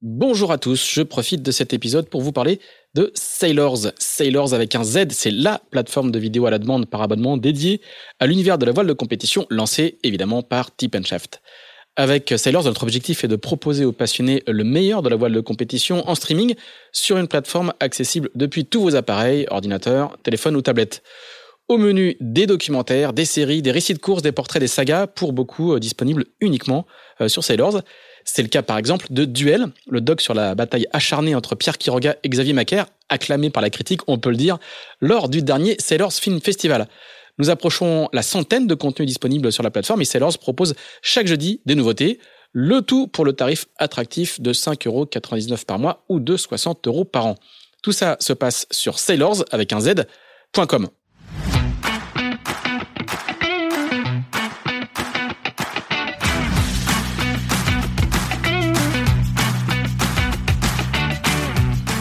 Bonjour à tous, je profite de cet épisode pour vous parler de Sailors. Sailors avec un Z, c'est la plateforme de vidéo à la demande par abonnement dédiée à l'univers de la voile de compétition lancée évidemment par Tip Shaft. Avec Sailors, notre objectif est de proposer aux passionnés le meilleur de la voile de compétition en streaming sur une plateforme accessible depuis tous vos appareils, ordinateurs, téléphones ou tablettes. Au menu, des documentaires, des séries, des récits de courses, des portraits, des sagas, pour beaucoup euh, disponibles uniquement euh, sur Sailors. C'est le cas par exemple de Duel, le doc sur la bataille acharnée entre Pierre Quiroga et Xavier Macaire, acclamé par la critique, on peut le dire, lors du dernier Sailors Film Festival. Nous approchons la centaine de contenus disponibles sur la plateforme et Sailors propose chaque jeudi des nouveautés, le tout pour le tarif attractif de 5,99€ par mois ou de 60 euros par an. Tout ça se passe sur sailors avec un z.com.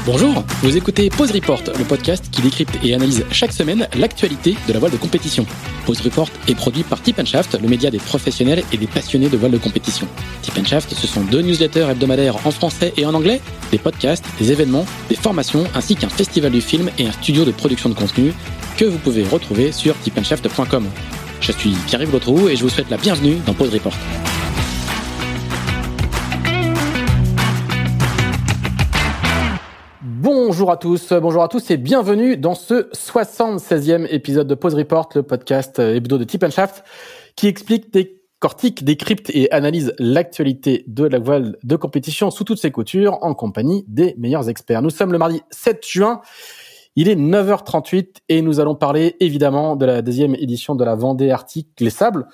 Bonjour, vous écoutez Pause Report, le podcast qui décrypte et analyse chaque semaine l'actualité de la voile de compétition. Pause Report est produit par Tip Shaft, le média des professionnels et des passionnés de voile de compétition. Tip Shaft, ce sont deux newsletters hebdomadaires en français et en anglais, des podcasts, des événements, des formations, ainsi qu'un festival du film et un studio de production de contenu que vous pouvez retrouver sur tipandshaft.com. Je suis Pierre-Yves et je vous souhaite la bienvenue dans Pause Report. Bonjour à tous, bonjour à tous et bienvenue dans ce 76e épisode de Pause Report, le podcast hebdo de Tip Shaft qui explique, décortique, décrypte et analyse l'actualité de la voile de compétition sous toutes ses coutures en compagnie des meilleurs experts. Nous sommes le mardi 7 juin. Il est 9h38 et nous allons parler évidemment de la deuxième édition de la Vendée Arctique Les Sables,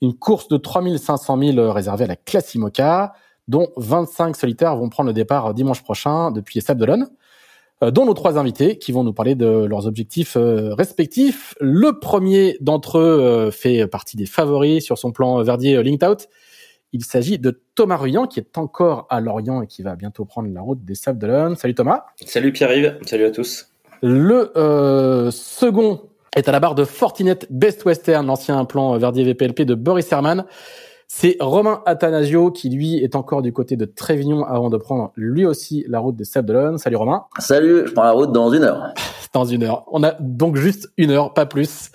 une course de 3500 000 réservée à la classe IMOCA, dont 25 solitaires vont prendre le départ dimanche prochain depuis les Sables d'Olonne. Euh, dont nos trois invités qui vont nous parler de leurs objectifs euh, respectifs. Le premier d'entre eux euh, fait partie des favoris sur son plan Verdier Linked Out. Il s'agit de Thomas Ruyant qui est encore à Lorient et qui va bientôt prendre la route des Sables d'Olonne. Salut Thomas. Salut Pierre-Yves, salut à tous. Le second est à la barre de Fortinet Best Western, l'ancien plan Verdier VPLP de Boris Herman. C'est Romain Athanasio qui, lui, est encore du côté de Trévignon avant de prendre lui aussi la route des Sables d'Olonne. Salut Romain. Salut, je prends la route dans une heure. dans une heure. On a donc juste une heure, pas plus.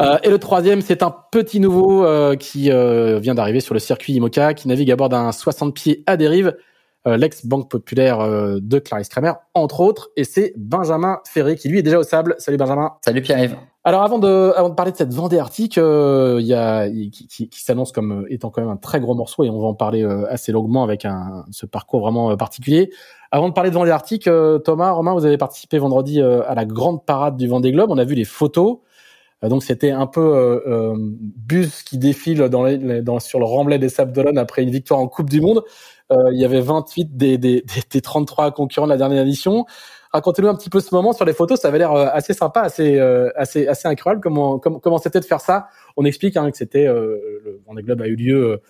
Euh, et le troisième, c'est un petit nouveau euh, qui euh, vient d'arriver sur le circuit IMOCA, qui navigue à bord d'un 60 pieds à dérive, l'ex-banque populaire de Clarisse Kramer, entre autres. Et c'est Benjamin Ferré qui, lui, est déjà au sable. Salut Benjamin. Salut Pierre-Yves. Alors avant de, avant de parler de cette Vendée Arctique, euh, y a, qui, qui, qui s'annonce comme étant quand même un très gros morceau et on va en parler euh, assez longuement avec un, ce parcours vraiment euh, particulier. Avant de parler de Vendée Arctique, Thomas, Romain, vous avez participé vendredi à la grande parade du Vendée Globe. On a vu les photos. donc c'était un peu bus qui défile dans, les, dans sur le remblai des Sables d'Olonne après une victoire en Coupe du Monde. il y avait 28 des, des, des, des 33 concurrents de la dernière édition. Racontez-nous un petit peu ce moment sur les photos. Ça avait l'air euh, assez sympa, assez, euh, assez, assez incroyable. Comment, comment, c'était de faire ça? On explique hein, que c'était euh, le Vendée Globe a eu lieu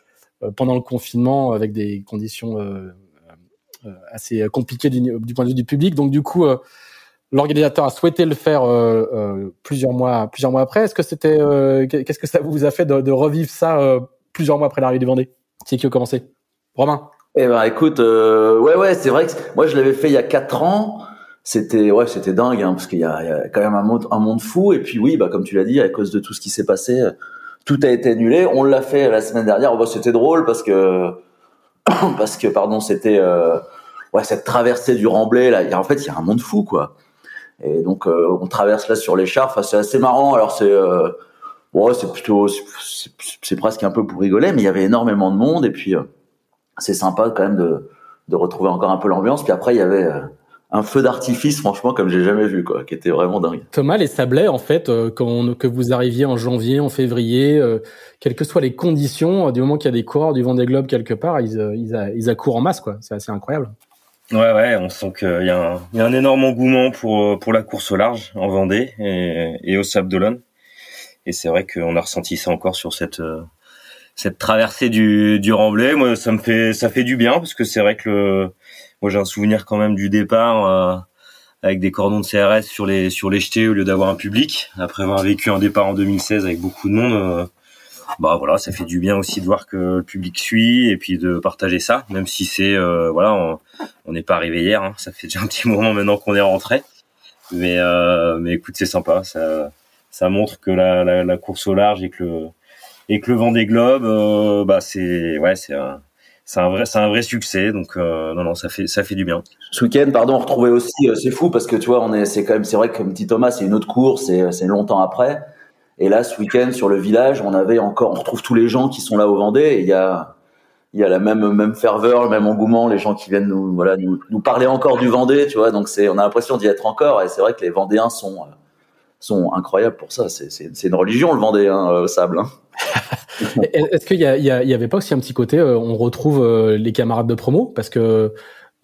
pendant le confinement avec des conditions assez compliquées du, point de vue du public. Donc du coup, l'organisateur a souhaité le faire plusieurs mois, plusieurs mois après. Est-ce que c'était, qu'est-ce que ça vous a fait de, revivre ça plusieurs mois après l'arrivée du Vendée? C'est qui a commencé? Romain? Eh ben écoute, ouais ouais, c'est vrai que moi je l'avais fait il y a quatre ans c'était ouais c'était dingue hein, parce qu'il y, y a, quand même un monde un monde fou. Et puis oui bah comme tu l'as dit à cause de tout ce qui s'est passé tout a été annulé. On l'a fait la semaine dernière. Oh, bah, c'était drôle parce que parce que pardon c'était euh, ouais cette traversée du Remblai là en fait il y a un monde fou quoi. Et donc euh, on traverse là sur l'écharpe enfin, c'est assez marrant. Alors c'est euh, ouais c'est plutôt c'est presque un peu pour rigoler mais il y avait énormément de monde. Et puis euh, c'est sympa quand même de de retrouver encore un peu l'ambiance. Puis après il y avait un feu d'artifice, franchement, comme j'ai jamais vu, quoi, qui était vraiment dingue. Thomas, les sablets, en fait, euh, quand que vous arriviez en janvier, en février, euh, quelles que soient les conditions, euh, du moment qu'il y a des coureurs du Vendée Globe quelque part, ils, ils, ils accourent en masse, quoi. C'est assez incroyable. Ouais, ouais, on sent qu'il y, a un, y a un énorme engouement pour pour la course au large en Vendée et, et au Sable d'Olonne. Et c'est vrai qu'on a ressenti ça encore sur cette cette traversée du du Remblai. Moi, ça me fait ça fait du bien parce que c'est vrai que le moi, j'ai un souvenir quand même du départ euh, avec des cordons de CRS sur les sur les jetés au lieu d'avoir un public. Après avoir vécu un départ en 2016 avec beaucoup de monde, euh, bah voilà, ça fait du bien aussi de voir que le public suit et puis de partager ça, même si c'est euh, voilà, n'est pas arrivé hier. Hein. Ça fait déjà un petit moment maintenant qu'on est rentré. Mais euh, mais écoute, c'est sympa. Ça ça montre que la, la, la, course au large et que le et que le vent des globes, euh, bah c'est ouais, c'est un c'est un vrai c'est un vrai succès. Donc euh, non non, ça fait ça fait du bien. Ce week-end, pardon, on retrouvait aussi. Euh, c'est fou parce que tu vois, on est c'est quand même c'est vrai que dit Thomas, c'est une autre course, c'est c'est longtemps après. Et là, ce week-end sur le village, on avait encore, on retrouve tous les gens qui sont là au Vendée. Et il y a il y a la même même ferveur, le même engouement, les gens qui viennent nous voilà nous parler encore du Vendée, tu vois. Donc c'est on a l'impression d'y être encore. Et c'est vrai que les Vendéens sont sont incroyables pour ça. C'est une religion le Vendée, hein, euh, sable. Hein. Est-ce qu'il y, y, y, avait pas aussi un petit côté, euh, on retrouve euh, les camarades de promo? Parce que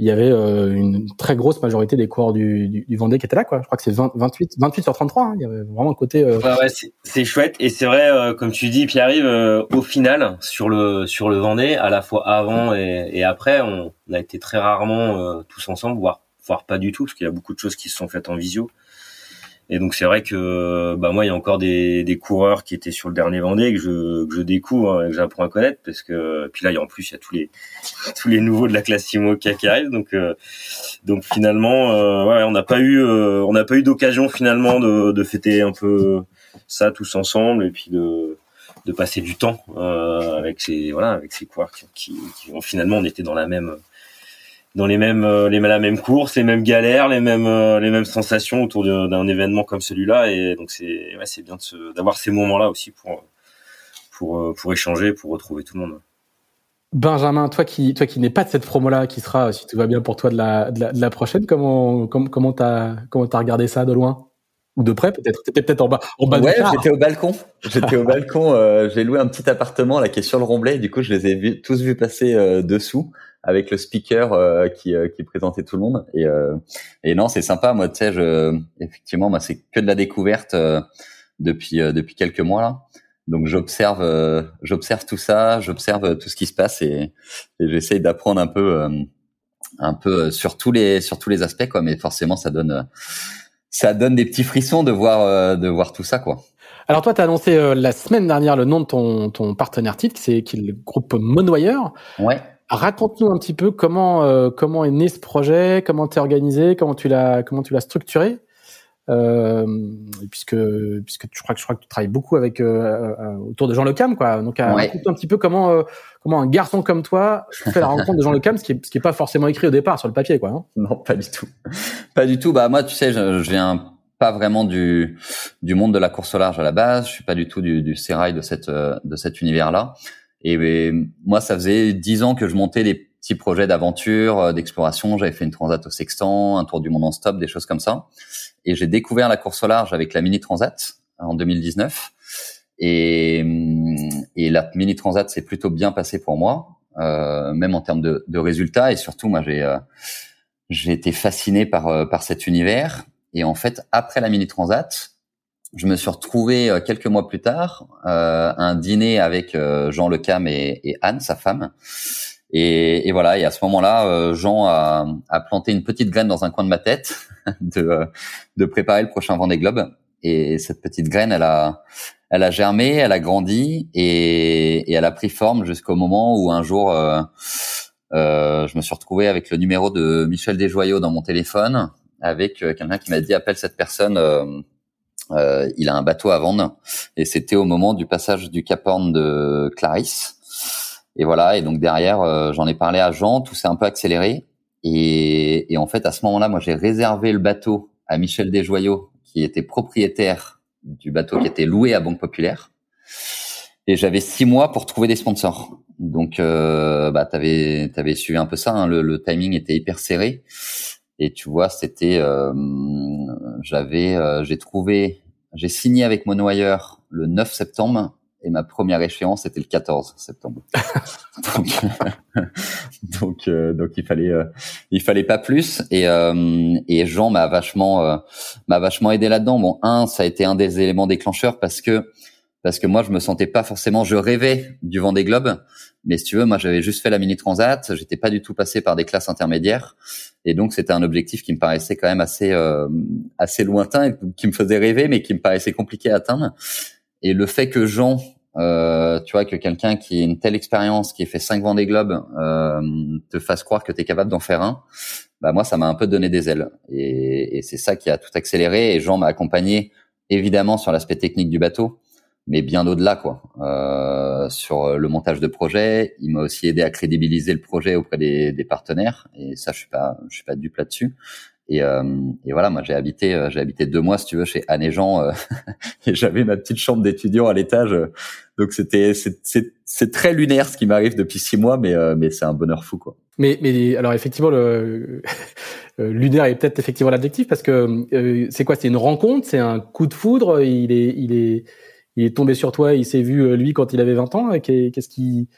il y avait une très grosse majorité des coureurs du, du, du, Vendée qui étaient là, quoi. Je crois que c'est 28, 28 sur 33. Hein. Il y avait vraiment un côté. Ouais, ouais, c'est chouette et c'est vrai, comme tu dis, puis arrive au final sur le sur le Vendée, à la fois avant et, et après, on, on, a été très rarement tous ensemble, voire voire pas du tout, parce qu'il y a beaucoup de choses qui se sont faites en visio. Et donc c'est vrai que bah moi il y a encore des, des coureurs qui étaient sur le dernier Vendée que je que je découvre hein, et que j'apprends à connaître parce que puis là il y a en plus il y a tous les tous les nouveaux de la classe Simoca qui arrivent. Donc euh, donc finalement euh, ouais on n'a pas eu euh, on n'a pas eu d'occasion finalement de, de fêter un peu ça tous ensemble et puis de de passer du temps avec ces voilà avec ces coureurs qui, qui, qui finalement on était dans la même dans les mêmes euh, les la même course, les mêmes galères, les mêmes euh, les mêmes sensations autour d'un événement comme celui-là et donc c'est ouais, c'est bien d'avoir ces moments-là aussi pour pour euh, pour échanger, pour retrouver tout le monde. Benjamin, toi qui toi qui n'es pas de cette promo-là, qui sera si tout va bien pour toi de la de la, prochaine, comment comment comment t'as comment t'as regardé ça de loin? Ou de près peut-être? T'étais peut-être en bas en bas Ouais, j'étais au balcon. J'étais au balcon. Euh, j'ai loué un petit appartement là qui est sur le Romblay. Du coup, je les ai tous vus passer dessous avec le speaker euh, qui, euh, qui présentait tout le monde. Et, euh, et non, c'est sympa. Moi, tu sais, je, effectivement, moi, c'est que de la découverte depuis depuis quelques mois là. Donc j'observe j'observe tout ça, j'observe tout ce qui se passe et, et j'essaye d'apprendre un peu un peu sur tous les sur tous les aspects quoi. Mais forcément, ça donne ça donne des petits frissons de voir de voir tout ça quoi. Alors toi, tu as annoncé la semaine dernière le nom de ton, ton partenaire titre, c'est qui est le groupe Monoyeur. Ouais. Raconte-nous un petit peu comment euh, comment est né ce projet, comment t'es organisé, comment tu l'as comment tu l'as structuré, euh, puisque puisque je crois que je crois que tu travailles beaucoup avec euh, euh autour de Jean Le Cam quoi. Donc raconte un petit peu comment euh, comment un garçon comme toi fait la rencontre de Jean Le Cam, ce qui est ce qui est pas forcément écrit au départ sur le papier quoi. Hein non, pas du tout, pas du tout. Bah moi tu sais je, je viens pas vraiment du du monde de la course au large à la base. Je suis pas du tout du, du sérail de cette de cet univers là. Et, moi, ça faisait dix ans que je montais des petits projets d'aventure, euh, d'exploration. J'avais fait une transat au Sextant, un tour du monde en stop, des choses comme ça. Et j'ai découvert la course au large avec la mini transat en 2019. Et, et la mini transat s'est plutôt bien passée pour moi, euh, même en termes de, de, résultats. Et surtout, moi, j'ai euh, j'ai été fasciné par euh, par cet univers. Et en fait, après la mini transat, je me suis retrouvé euh, quelques mois plus tard euh, un dîner avec euh, Jean Lecam et, et Anne, sa femme. Et, et, voilà, et à ce moment-là, euh, Jean a, a, planté une petite graine dans un coin de ma tête de, de préparer le prochain Vendée Globe. Et cette petite graine, elle a, elle a germé, elle a grandi et, et elle a pris forme jusqu'au moment où un jour, euh, euh, je me suis retrouvé avec le numéro de Michel Desjoyaux dans mon téléphone, avec quelqu'un qui m'a dit appelle cette personne euh, il a un bateau à vendre et c'était au moment du passage du Cap Horn de Clarisse. Et voilà, et donc derrière, euh, j'en ai parlé à Jean, tout s'est un peu accéléré. Et, et en fait, à ce moment-là, moi, j'ai réservé le bateau à Michel Desjoyaux, qui était propriétaire du bateau qui était loué à Banque Populaire. Et j'avais six mois pour trouver des sponsors. Donc, euh, bah, t'avais, t'avais suivi un peu ça. Hein, le, le, timing était hyper serré. Et tu vois, c'était, euh, j'avais, euh, j'ai trouvé, j'ai signé avec Monoyeur le 9 septembre et ma première échéance c'était le 14 septembre. donc, donc, euh, donc, il fallait, il fallait pas plus. Et, et Jean m'a vachement, m'a vachement aidé là-dedans. Bon, un, ça a été un des éléments déclencheurs parce que parce que moi je me sentais pas forcément je rêvais du vent des globes mais si tu veux moi j'avais juste fait la mini transat j'étais pas du tout passé par des classes intermédiaires et donc c'était un objectif qui me paraissait quand même assez euh, assez lointain qui me faisait rêver mais qui me paraissait compliqué à atteindre. Et le fait que Jean euh, tu vois que quelqu'un qui a une telle expérience qui a fait cinq des globes euh, te fasse croire que tu es capable d'en faire un bah moi ça m'a un peu donné des ailes. Et c'est ça qui a tout accéléré et Jean m'a accompagné évidemment sur l'aspect technique du bateau mais bien au-delà quoi euh, sur le montage de projet il m'a aussi aidé à crédibiliser le projet auprès des, des partenaires et ça je suis pas je suis pas dupe là-dessus et, euh, et, voilà, moi j'ai habité, euh, j'ai habité deux mois, si tu veux, chez Anne et Jean, euh, et j'avais ma petite chambre d'étudiant à l'étage. donc c'était, c'est très lunaire ce qui m'arrive depuis six mois, mais mais c'est un bonheur fou quoi. Mais mais alors effectivement le lunaire est peut-être effectivement l'adjectif parce que c'est quoi? C'est une rencontre, c'est un coup de foudre? Il est il est il est tombé sur toi, il s'est vu lui quand il avait 20 ans. Qu'est-ce qui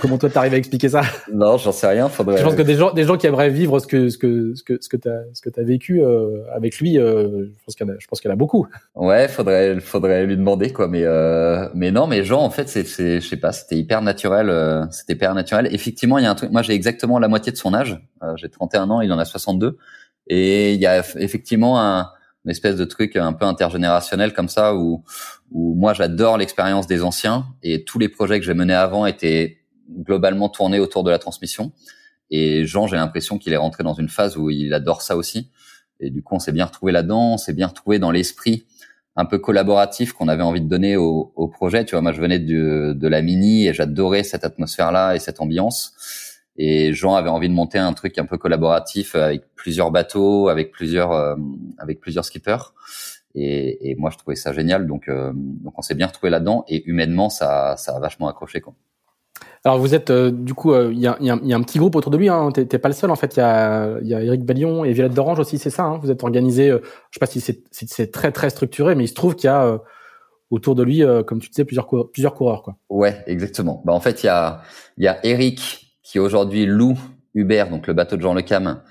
Comment toi t'arrives à expliquer ça? Non, j'en sais rien. Faudrait... Je pense que des gens, des gens qui aimeraient vivre ce que ce que ce que ce que t'as ce que t'as vécu euh, avec lui, euh, je pense qu'il y en a, je pense qu'il y en a beaucoup. Ouais, faudrait faudrait lui demander quoi. Mais euh, mais non, mais Jean en fait c'est c'est je sais pas, c'était hyper naturel, euh, c'était hyper naturel. Effectivement, il y a un truc. Moi, j'ai exactement la moitié de son âge. Euh, j'ai 31 ans, il en a 62, et il y a effectivement un une espèce de truc un peu intergénérationnel comme ça où où moi j'adore l'expérience des anciens et tous les projets que j'ai menés avant étaient globalement tourné autour de la transmission. Et Jean, j'ai l'impression qu'il est rentré dans une phase où il adore ça aussi. Et du coup, on s'est bien retrouvé là-dedans, on s'est bien retrouvé dans l'esprit un peu collaboratif qu'on avait envie de donner au, au, projet. Tu vois, moi, je venais de, de la mini et j'adorais cette atmosphère-là et cette ambiance. Et Jean avait envie de monter un truc un peu collaboratif avec plusieurs bateaux, avec plusieurs, euh, avec plusieurs skippers. Et, et, moi, je trouvais ça génial. Donc, euh, donc on s'est bien retrouvé là-dedans. Et humainement, ça, ça a vachement accroché. Quoi. Alors vous êtes euh, du coup, il y, a, y, a, y, a, un petit groupe autour de lui. Hein. T'es pas le seul en fait. Il y a, y a Eric Ballion et Violette d'Orange aussi, c'est ça. Hein. Vous êtes organisé. Euh, je sais pas si c'est si très très structuré, mais il se trouve qu'il y a euh, autour de lui, comme tu disais, plusieurs plusieurs coureurs quoi. Ouais, exactement. Bah en fait il y a il y a Eric qui aujourd'hui loue Hubert, donc le bateau de Jean Le Cam,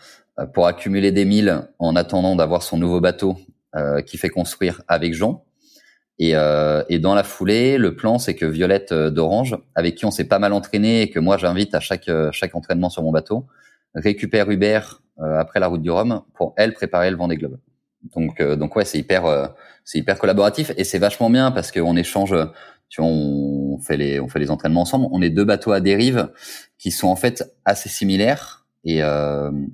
pour accumuler des milles en attendant d'avoir son nouveau bateau qui fait construire avec Jean. Et, euh, dans la foulée, le plan, c'est que Violette euh, d'Orange, avec qui on s'est pas mal entraîné et que moi j'invite à chaque euh, chaque entraînement sur mon bateau, récupère euh, après la route du Rhum pour elle préparer le Vendée Globe. Donc donc ouais, c'est hyper c'est hyper collaboratif et c'est vachement bien parce qu'on échange. Tu vois, on fait les on fait les entraînements ensemble. On est deux bateaux à dérive qui sont en fait assez similaires et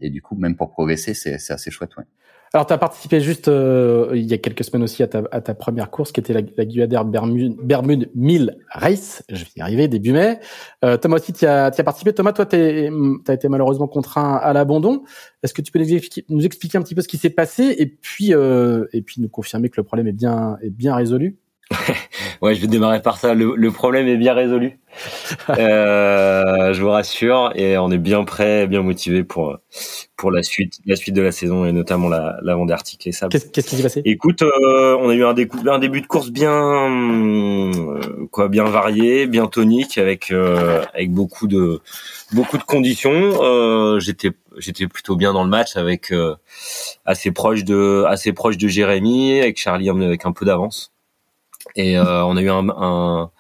et du coup même pour progresser, c'est c'est assez chouette. Ouais. Alors, tu as participé juste euh, il y a quelques semaines aussi à ta, à ta première course, qui était la, la Guyader Bermude, Bermude 1000 Race. Je vais y arriver, début mai. Euh, Thomas aussi, tu as, as, participé. Thomas, toi, tu as été malheureusement contraint à l'abandon. Est-ce que tu peux nous expliquer, nous expliquer, un petit peu ce qui s'est passé et puis, euh, et puis nous confirmer que le problème est bien, est bien résolu? ouais, je vais démarrer par ça. Le, le problème est bien résolu. euh, je vous rassure, et on est bien prêt, bien motivé pour pour la suite, la suite de la saison et notamment la, la Vendée Arctique et ça. Qu'est-ce qui s'est passé? Écoute, euh, on a eu un, un, début de course bien euh, quoi, bien varié, bien tonique, avec euh, avec beaucoup de beaucoup de conditions. j'étais j'étais plutôt bien dans le match, avec assez proche de assez proche de Jérémy, avec Charlie avec un peu d'avance. Et euh, on a eu un, un,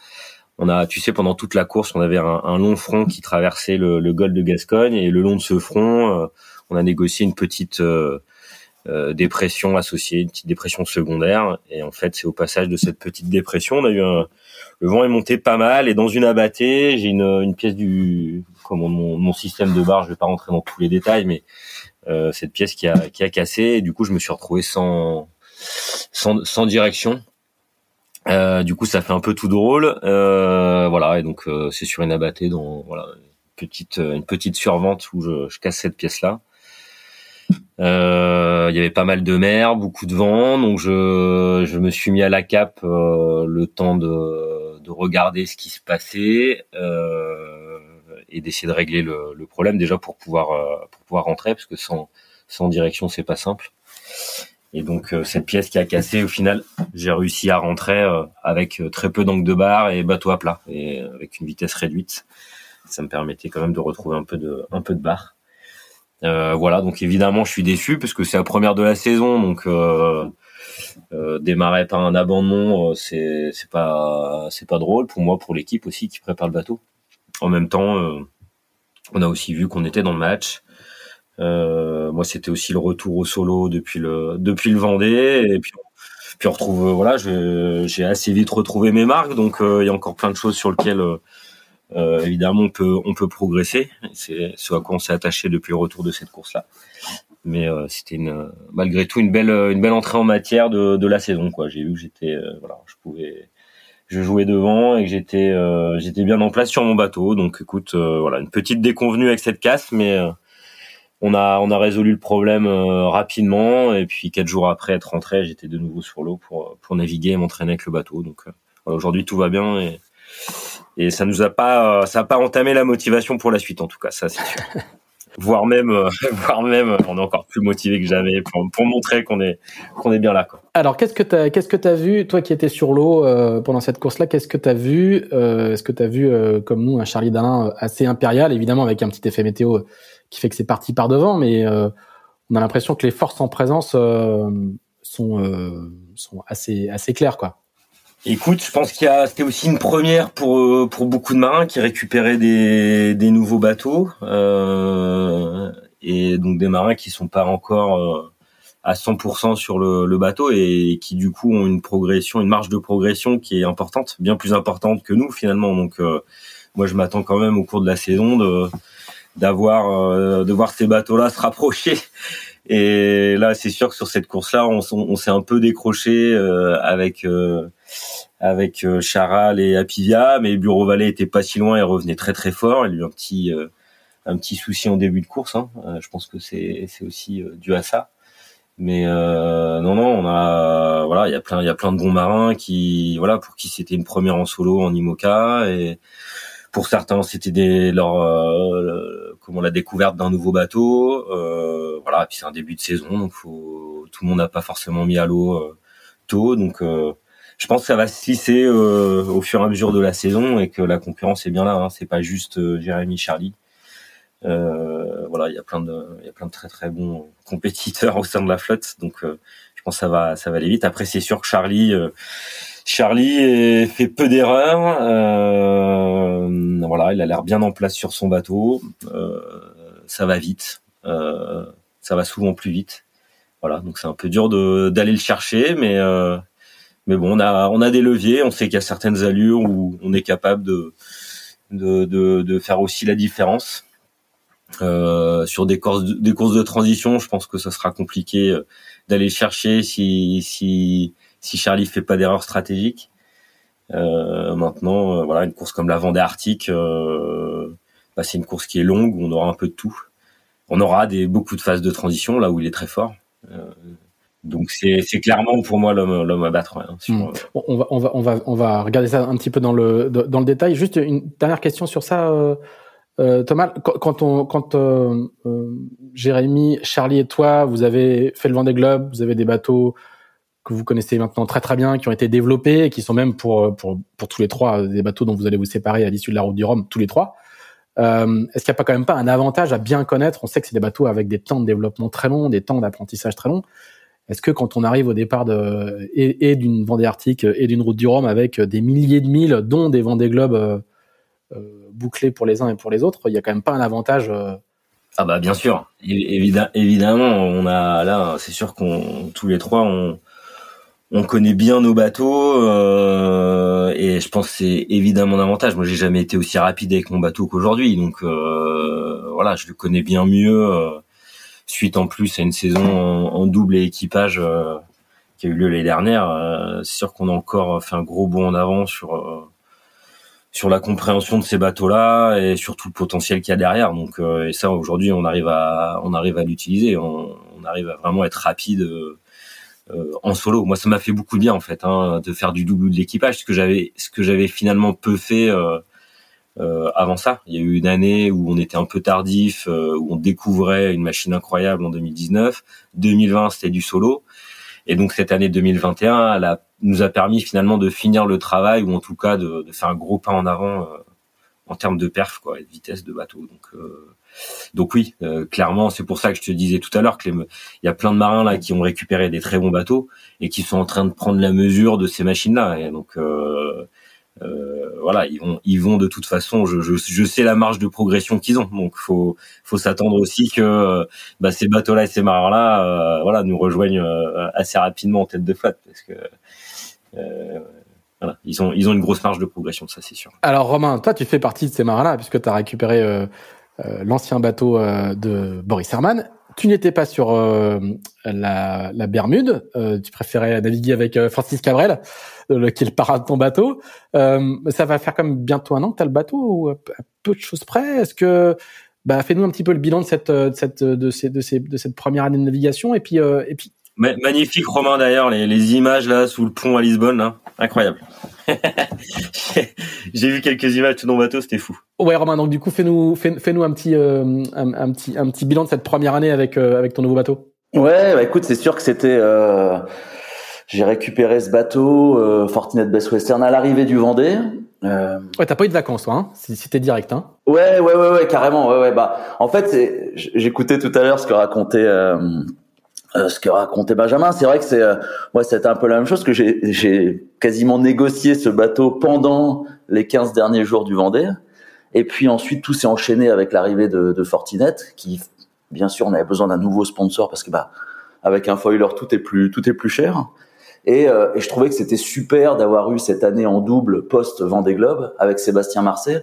on a, tu sais, pendant toute la course, on avait un, un long front qui traversait le, le de Gascogne, et le long de ce front, euh, on a négocié une petite euh, dépression associée, une petite dépression secondaire. Et en fait, c'est au passage de cette petite dépression, on a eu un, le vent est monté pas mal, et dans une abattée, j'ai une, une pièce du, comment mon, mon système de barre, je vais pas rentrer dans tous les détails, mais cette pièce qui a, qui a cassé, et du coup, je me suis retrouvé sans, sans, sans direction euh, du coup, ça fait un peu tout drôle, euh, voilà. Et donc, euh, c'est sur une abattée, dans voilà, une petite une petite survente où je, je casse cette pièce-là. Il y avait pas mal de mer, beaucoup de vent, donc je je me suis mis à la cape le temps de de regarder ce qui se passait et d'essayer de régler le, le, problème déjà pour pouvoir pour pouvoir rentrer parce que sans sans direction c'est pas simple. Et donc euh, cette pièce qui a cassé, au final, j'ai réussi à rentrer euh, avec euh, très peu d'angle de barre et bateau à plat et avec une vitesse réduite. Ça me permettait quand même de retrouver un peu de un peu de barre. voilà, donc évidemment, je suis déçu parce que c'est la première de la saison, donc démarrer par un abandon, c'est c'est pas c'est pas drôle pour moi, pour l'équipe aussi qui prépare le bateau. En même temps, on a aussi vu qu'on était dans le match euh, moi, c'était aussi le retour au solo depuis le depuis le Vendée, et puis puis on retrouve voilà, j'ai assez vite retrouvé mes marques, donc euh, il y a encore plein de choses sur lesquelles euh, évidemment on peut on peut progresser. C'est ce à quoi on s'est attaché depuis le retour de cette course là. mais c'était une, malgré tout une belle, une belle entrée en matière de, de la saison. Quoi, j'ai vu que j'étais, voilà, je pouvais, je jouais devant et que j'étais, j'étais bien en place sur mon bateau. Donc, écoute, voilà, une petite déconvenue avec cette casse, mais on a on a résolu le problème rapidement. Et puis quatre jours après être rentré j'étais de nouveau sur l'eau pour pour naviguer et m'entraîner avec le bateau. Donc aujourd'hui tout va bien. Et et ça nous a pas ça a pas entamé la motivation pour la suite en tout cas ça c'est sûr. Voire même euh, voire même on est encore plus motivé que jamais pour, pour montrer qu'on est qu'on est bien là quoi. Alors qu'est-ce que tu qu'est-ce que tu as vu toi qui étais sur l'eau euh, pendant cette course là qu'est-ce que tu as vu euh, est-ce que tu as vu comme nous un Charlie Dalin assez impérial évidemment avec un petit effet météo qui fait que c'est parti par devant mais on a l'impression que les forces en présence sont sont assez assez claires quoi. Écoute, je pense qu'il y a, c'était aussi une première pour euh, pour beaucoup de marins qui récupéraient des des nouveaux bateaux euh, et donc des marins qui sont pas encore euh, à 100% sur le, le, bateau et qui du coup ont une progression, une marge de progression qui est importante, bien plus importante que nous finalement. Donc euh, moi je m'attends quand même au cours de la saison de d'avoir de voir ces bateaux-là se rapprocher et là, c'est sûr que sur cette course-là, on, s'est un peu décroché euh, avec euh, avec euh, Charal et Apivia, mais Bureau Vallée était pas si loin et revenait très très fort. Il a eu un petit un petit souci en début de course. Hein. je pense que c'est c'est aussi dû à ça. Mais non non, on a voilà, il y a plein il y a plein de bons marins qui voilà pour qui c'était une première en solo en IMOCA et pour certains, c'était des leur euh, la découverte d'un nouveau bateau. Euh, voilà, et puis c'est un début de saison, donc tout le monde n'a pas forcément mis à l'eau euh, tôt, donc euh, je pense que ça va se lisser au fur et à mesure de la saison et que la concurrence est bien là. Hein, c'est pas juste Jérémy Charlie. voilà, il y a plein de, il y a plein de très très bons compétiteurs au sein de la flotte, donc je pense que ça va, ça va aller vite. Après, c'est sûr que Charlie Charlie fait peu d'erreurs. Euh, voilà, il a l'air bien en place sur son bateau. Euh, ça va vite. Euh, ça va souvent plus vite. Voilà, donc c'est un peu dur d'aller le chercher, mais mais bon, on a on a des leviers. On sait qu'il y a certaines allures où on est capable de de, de, faire aussi la différence. sur des courses, de, des courses de transition, je pense que ça sera compliqué d'aller chercher si, si si Charlie fait pas d'erreur stratégique. Euh, maintenant, euh, voilà, une course comme la Vendée Arctique, euh, bah, c'est une course qui est longue où on aura un peu de tout. On aura des beaucoup de phases de transition là où il est très fort. donc c'est c'est clairement pour moi l'homme l'homme à battre. Hein, on va on va on va on va regarder ça un petit peu dans le dans le détail. Juste une dernière question sur ça. Thomas, quand on, quand Jérémy, Charlie et toi, vous avez fait le Vendée Globe, vous avez des bateaux que vous connaissez maintenant très très bien, qui ont été développés et qui sont même pour pour pour tous les trois des bateaux dont vous allez vous séparer à l'issue de la route du Rhum, tous les trois. Euh, Est-ce qu'il n'y a pas quand même pas un avantage à bien connaître? On sait que c'est des bateaux avec des temps de développement très longs, des temps d'apprentissage très longs. Est-ce que quand on arrive au départ de et, d'une Vendée Arctique et d'une route du Rhum avec des milliers de milles, dont des Vendée Globes euh, euh, bouclés pour les uns et pour les autres, il y a quand même pas un avantage euh, ah bah bien sûr, évidemment, on a là, c'est sûr qu'on tous les trois on on connaît bien nos bateaux euh, et je pense que c'est évidemment un avantage. Moi, j'ai jamais été aussi rapide avec mon bateau qu'aujourd'hui, donc euh, voilà, je le connais bien mieux. Euh, suite en plus à une saison en, double et équipage qui a eu lieu l'année dernière, c'est sûr qu'on a encore fait un gros bond en avant sur sur la compréhension de ces bateaux-là et sur tout le potentiel qu'il y a derrière. Donc et ça aujourd'hui, on arrive à on arrive à l'utiliser. On, on, arrive à vraiment être rapide euh, en solo. Moi, ça m'a fait beaucoup de bien en fait hein, de faire du double de l'équipage, ce que j'avais, ce que j'avais finalement peu fait euh, euh, avant ça. Il y a eu une année où on était un peu tardif, où on découvrait une machine incroyable en 2019. 2020, c'était du solo. Et donc cette année 2021, elle a, nous a permis finalement de finir le travail ou en tout cas de, de faire un gros pas en avant en termes de perf quoi, et de vitesse de bateau. Donc donc oui, euh, clairement, c'est pour ça que je te disais tout à l'heure que il y a plein de marins là qui ont récupéré des très bons bateaux et qui sont en train de prendre la mesure de ces machines-là. Et donc euh, euh, voilà, ils vont, ils vont de toute façon. Je, je, sais la marge de progression qu'ils ont, donc faut, faut s'attendre aussi que bah, ces bateaux-là et ces marins-là, voilà, nous rejoignent assez rapidement en tête de flotte, parce que voilà, ils ont, ils ont une grosse marge de progression, ça c'est sûr. Alors Romain, toi tu fais partie de ces marins-là puisque tu as récupéré euh, l'ancien bateau euh, de Boris Herman. tu n'étais pas sur la, la, Bermude, tu préférais naviguer avec Francis Cabrel, le, qui est le parrain de ton bateau. ça va faire comme bientôt un an que tu as le bateau, ou à peu de choses près? Est-ce que bah, fais-nous un petit peu le bilan de cette, de cette, de, ces, de, ces, de cette première année de navigation et puis, et puis Magnifique Romain d'ailleurs, les, les, images là sous le pont à Lisbonne, là. incroyable. J'ai vu quelques images de ton bateau, c'était fou. Ouais Romain, donc du coup fais-nous fais, nous un petit euh, un, petit un petit bilan de cette première année avec euh, avec ton nouveau bateau. Ouais, bah écoute, c'est sûr que c'était euh, j'ai récupéré ce bateau euh, Fortinet Best Western à l'arrivée du Vendée. Euh... Ouais, t'as pas eu de vacances, toi, hein C'était direct, hein Ouais, ouais, ouais, ouais, carrément. Ouais, ouais. Bah, en fait, j'écoutais tout à l'heure ce que racontait euh, euh, ce que racontait Benjamin, c'est vrai que c'est, euh, ouais, c'était un peu la même chose que j'ai, j'ai quasiment négocié ce bateau pendant les 15 derniers jours du Vendée. Et puis ensuite, tout s'est enchaîné avec l'arrivée de, de Fortinet, qui, bien sûr, on avait besoin d'un nouveau sponsor parce que, bah, avec un foiler, tout est plus, tout est plus cher. Et, euh, et je trouvais que c'était super d'avoir eu cette année en double post Vendée Globe avec Sébastien Marseille,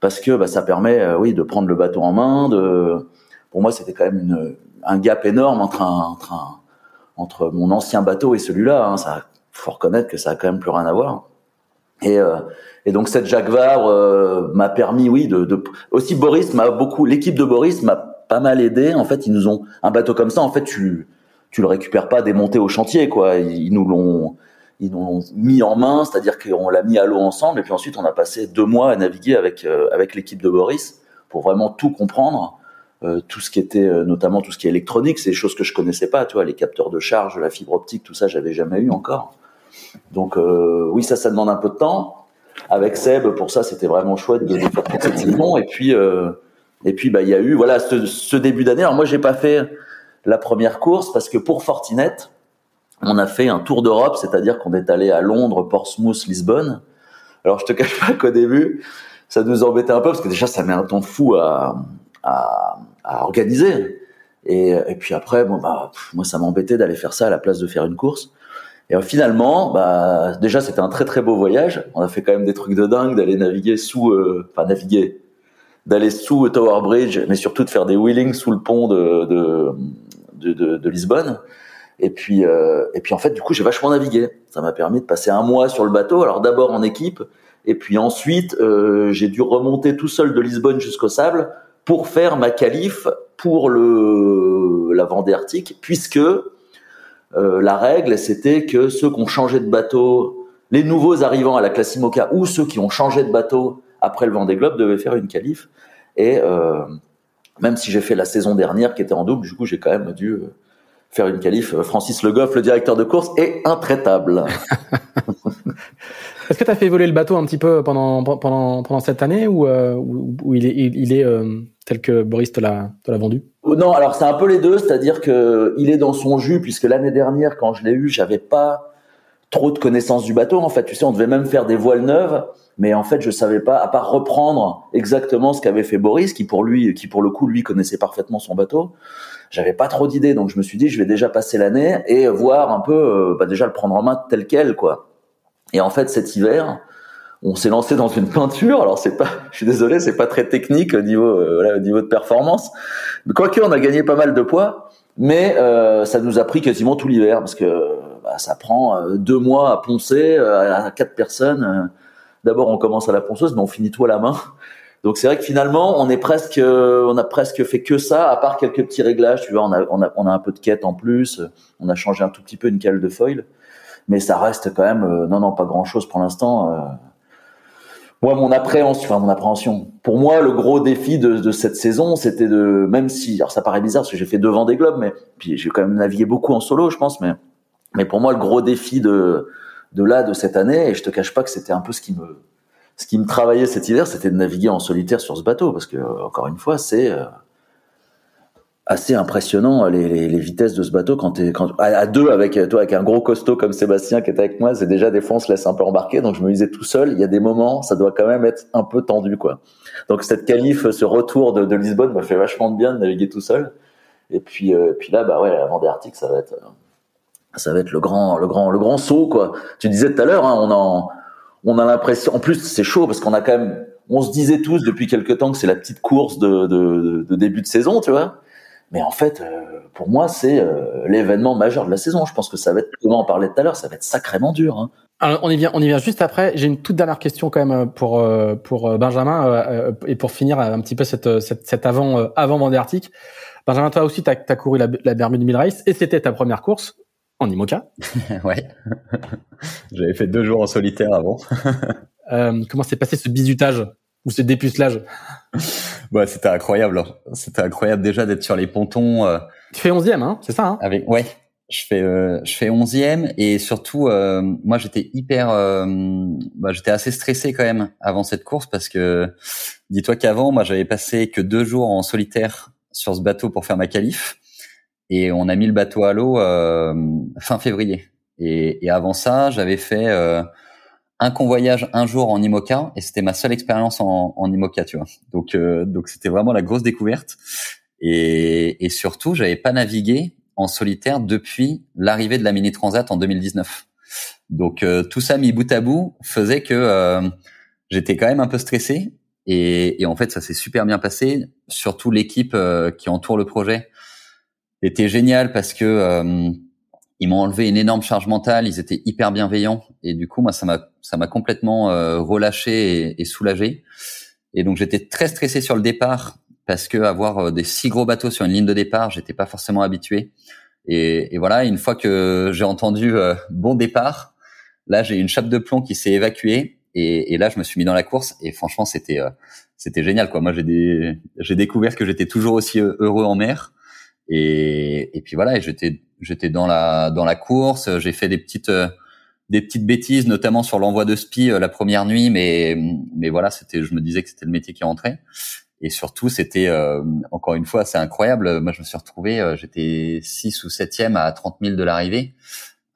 parce que bah, ça permet, oui, de prendre le bateau en main. De, pour moi, c'était quand même une, un gap énorme entre entre, entre mon ancien bateau et celui-là. Hein. Ça, faut reconnaître que ça a quand même plus rien à voir. Et, euh, donc cette Jacques Var euh, m'a permis, oui, de, aussi Boris m'a beaucoup, l'équipe de Boris m'a pas mal aidé. En fait, ils nous ont un bateau comme ça. En fait, tu tu le récupères pas démonté au chantier, quoi. Ils, nous l'ont ils nous l'ont mis en main, c'est-à-dire qu'on l'a mis à l'eau ensemble. Et puis ensuite, on a passé deux mois à naviguer avec euh, avec l'équipe de Boris pour vraiment tout comprendre tout ce qui était notamment tout ce qui est électronique, c'est des choses que je connaissais pas, tu vois, les capteurs de charge, la fibre optique, tout ça, j'avais jamais eu encore. Donc euh, oui, ça, ça demande un peu de temps. Avec Seb, pour ça, c'était vraiment chouette de faire toute cette saison. Et puis, et puis, bah, il y a eu, voilà, ce, début d'année. Alors moi, j'ai pas fait la première course parce que pour Fortinet, on a fait un tour d'Europe, c'est-à-dire qu'on est allé à Londres, Portsmouth, Lisbonne. Alors je te cache pas qu'au début, ça nous embêtait un peu parce que déjà ça met un temps fou à, à, organiser. Et, puis après, bah, moi, ça m'embêtait d'aller faire ça à la place de faire une course. Et euh, finalement, bah, déjà, c'était un très très beau voyage. On a fait quand même des trucs de dingue, d'aller naviguer sous, euh, enfin naviguer, d'aller sous Tower Bridge, mais surtout de faire des wheelings sous le pont de, de, de, de, Lisbonne. Et puis, euh, et puis en fait, du coup, j'ai vachement navigué. Ça m'a permis de passer un mois sur le bateau. Alors d'abord en équipe, et puis ensuite, euh, j'ai dû remonter tout seul de Lisbonne jusqu'au sable pour faire ma qualif pour le la Vendée Arctique, puisque la règle c'était que ceux qui ont changé de bateau, les nouveaux arrivants à la classe IMOCA ou ceux qui ont changé de bateau après le Vendée Globe devaient faire une qualif. Et euh, même si j'ai fait la saison dernière qui était en double, du coup j'ai quand même dû euh, faire une qualif. Francis Le Goff, le directeur de course, est intraitable. Est-ce que tu as fait évoluer le bateau un petit peu pendant pendant pendant cette année ou euh, il est il, est euh, tel que Boris te l'a vendu? Non, alors c'est un peu les deux, c'est-à-dire que il est dans son jus puisque l'année dernière quand je l'ai eu, j'avais pas trop de connaissances du bateau en fait, tu sais, on devait même faire des voiles neuves, mais en fait, je savais pas à part reprendre exactement ce qu'avait fait Boris qui pour lui qui pour le coup lui connaissait parfaitement son bateau. J'avais pas trop d'idées, donc je me suis dit je vais déjà passer l'année et voir un peu euh, bah déjà le prendre en main tel quel quoi. Et en fait, cet hiver, on s'est lancé dans une peinture. Alors c'est pas, je suis désolé, c'est pas très technique au niveau, euh, voilà, au niveau de performance. Quoique on a gagné pas mal de poids, mais euh, ça nous a pris quasiment tout l'hiver parce que bah, ça prend euh, deux mois à poncer à quatre personnes. D'abord on commence à la ponceuse, mais on finit tout à la main. Donc c'est vrai que finalement on est presque, on a presque fait que ça, à part quelques petits réglages. Tu vois, on a, on a, on a un peu de quête en plus. On a changé un tout petit peu une cale de foil mais ça reste quand même euh, non non pas grand chose pour l'instant. Euh. Moi, mon appréhension, enfin mon appréhension. Pour moi, le gros défi de, de cette saison, c'était de, même si, alors ça paraît bizarre parce que j'ai fait devant des globes, mais puis j'ai quand même navigué beaucoup en solo, je pense, mais mais pour moi, le gros défi de de là de cette année, et je te cache pas que c'était un peu ce qui me ce qui me travaillait cet hiver, c'était de naviguer en solitaire sur ce bateau, parce que encore une fois, c'est euh, assez impressionnant les, les, les, vitesses de ce bateau quand t'es quand à, deux avec toi avec un gros costaud comme Sébastien qui est avec moi c'est déjà des fois on se laisse un peu embarquer. Donc je me disais tout seul il y a des moments ça doit quand même être un peu tendu quoi. Donc cette qualif ce retour de, de Lisbonne m'a fait vachement de bien de naviguer tout seul. Et puis euh, puis là bah ouais la Vendée Arctique ça va être ça va être le grand le grand le grand saut quoi. Tu disais tout à l'heure hein, on en on a l'impression en plus c'est chaud parce qu'on a quand même on se disait tous depuis quelque temps que c'est la petite course de, de, de début de saison tu vois Mais en fait, pour moi, c'est l'événement majeur de la saison. Je pense que ça va être, comme on en parlait tout à l'heure, ça va être sacrément dur. Hein. Alors, on y vient, on y vient juste après. J'ai une toute dernière question quand même pour pour Benjamin et pour finir un petit peu cette cette, cette avant avant Vendée Arctique. Benjamin, toi aussi, tu as, couru la, la Bermude Mille Race et c'était ta première course en IMOCA. ouais. J'avais fait deux jours en solitaire avant. euh, comment s'est passé ce bizutage ou ce dépucelage? Ouais, c'était incroyable. C'était incroyable déjà d'être sur les pontons. Euh, tu fais onzième, hein C'est ça hein? Avec ouais, je fais euh, je fais onzième et surtout euh, moi j'étais hyper, euh, bah, j'étais assez stressé quand même avant cette course parce que dis-toi qu'avant moi j'avais passé que deux jours en solitaire sur ce bateau pour faire ma qualif. Et on a mis le bateau à l'eau euh, fin février. Et, et avant ça, j'avais fait euh, un convoyage un jour en IMOCA et c'était ma seule expérience en, IMOCA, tu vois. Donc euh, donc c'était vraiment la grosse découverte. Et, et surtout, j'avais pas navigué en solitaire depuis l'arrivée de la Mini Transat en 2019. Donc euh, tout ça mis bout à bout faisait que euh, j'étais quand même un peu stressé et, et en fait, ça s'est super bien passé. Surtout l'équipe euh, qui entoure le projet était géniale parce que euh, ils m'ont enlevé une énorme charge mentale. Ils étaient hyper bienveillants et du coup, moi, ça m'a ça m'a complètement euh, relâché et, soulagé. Et donc, j'étais très stressé sur le départ parce que avoir des si gros bateaux sur une ligne de départ, j'étais pas forcément habitué. Et, voilà, une fois que j'ai entendu bon départ, là, j'ai une chape de plomb qui s'est évacuée et, là, je me suis mis dans la course et franchement, c'était euh, c'était génial quoi. Moi, j'ai découvert que j'étais toujours aussi heureux en mer et, et puis voilà, j'étais j'étais dans la dans la course. J'ai fait des petites euh, des petites bêtises, notamment sur l'envoi de spi euh, la première nuit, mais mais voilà, c'était je me disais que c'était le métier qui rentrait. Et surtout, c'était euh, encore une fois, c'est incroyable. Moi, je me suis retrouvé, j'étais 6 ou 7e à 30 000 de l'arrivée.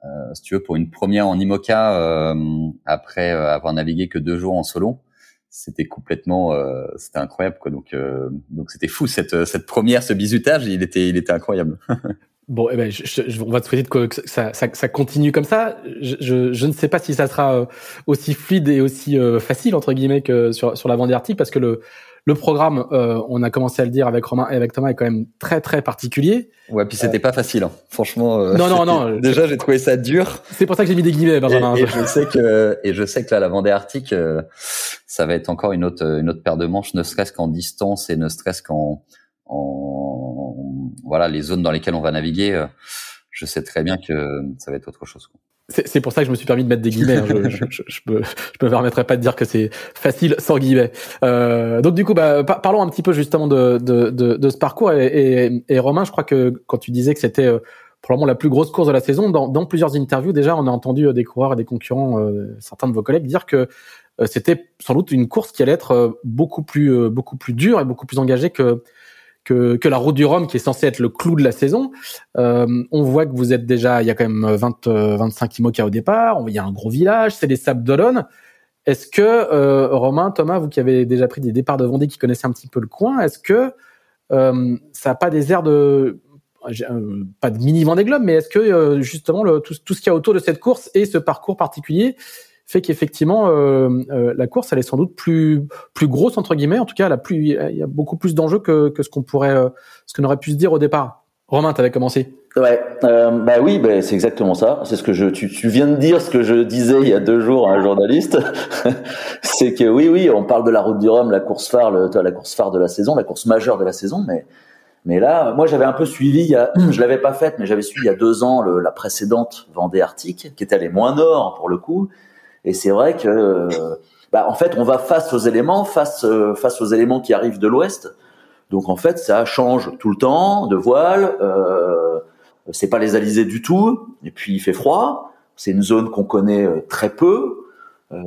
Euh, si tu veux, pour une première en IMOCA euh, après euh, avoir navigué que deux jours en solo, c'était complètement, c'était incroyable quoi. Donc donc c'était fou cette cette première, ce bisutage, il était il était incroyable. Bon, eh ben, je, je, on va te souhaiter que ça, ça, ça, continue comme ça. Je, je, ne sais pas si ça sera aussi fluide et aussi facile entre guillemets que sur sur la Vendée Arctique, parce que le le programme, euh, on a commencé à le dire avec Romain et avec Thomas, est quand même très très particulier. Ouais, puis c'était euh, pas facile, hein. franchement. Euh, non, non, non. Déjà, j'ai trouvé ça dur. C'est pour ça que j'ai mis des guillemets, Benjamin. Et, et, je sais que et je sais que là, la Vendée Arctique, euh, ça va être encore une autre une autre paire de manches, ne serait-ce qu'en distance et ne serait-ce qu'en en voilà les zones dans lesquelles on va naviguer. Je sais très bien que ça va être autre chose. C'est pour ça que je me suis permis de mettre des guillemets. Hein. Je, je, je, je me permettrai pas de dire que c'est facile sans guillemets. Euh, donc du coup, bah, parlons un petit peu justement de, de, de, de ce parcours. Et, et, et, Romain, je crois que quand tu disais que c'était euh, probablement la plus grosse course de la saison, dans, dans, plusieurs interviews déjà, on a entendu euh, des coureurs et des concurrents, euh, certains de vos collègues, dire que euh, c'était sans doute une course qui allait être beaucoup plus beaucoup plus dure et beaucoup plus engagée que que, que la route du Rhum, qui est censée être le clou de la saison. Euh, on voit que vous êtes déjà, il y a quand même 20, 25 IMOCA au départ, il y a un gros village, c'est les Sables d'Olonne. Est-ce que, euh, Romain, Thomas, vous qui avez déjà pris des départs de Vendée, qui connaissez un petit peu le coin, est-ce que euh, ça n'a pas des airs de... Euh, pas de mini Vendée Globe, mais est-ce que euh, justement le, tout, tout ce qu'il y a autour de cette course et ce parcours particulier fait qu'effectivement euh, euh, la course elle est sans doute plus plus grosse entre guillemets. En tout cas elle a plus il y a beaucoup plus d'enjeux que, que ce qu'on pourrait euh, ce qu'on aurait pu se dire au départ. Romain tu avais commencé. Ouais euh, bah oui bah, c'est exactement ça. C'est ce que je tu, tu viens de dire ce que je disais il y a deux jours à un journaliste. C'est que oui oui on parle de la route du Rhum la course phare le, la course phare de la saison la course majeure de la saison mais mais là, moi, j'avais un peu suivi. Il y a, je l'avais pas faite, mais j'avais suivi il y a deux ans le, la précédente Vendée Arctique, qui était allée moins nord pour le coup, et c'est vrai que, bah, en fait, on va face aux éléments, face face aux éléments qui arrivent de l'ouest. Donc en fait, ça change tout le temps de voile. Euh, c'est pas les alizés du tout. Et puis il fait froid. C'est une zone qu'on connaît euh, très peu. Euh,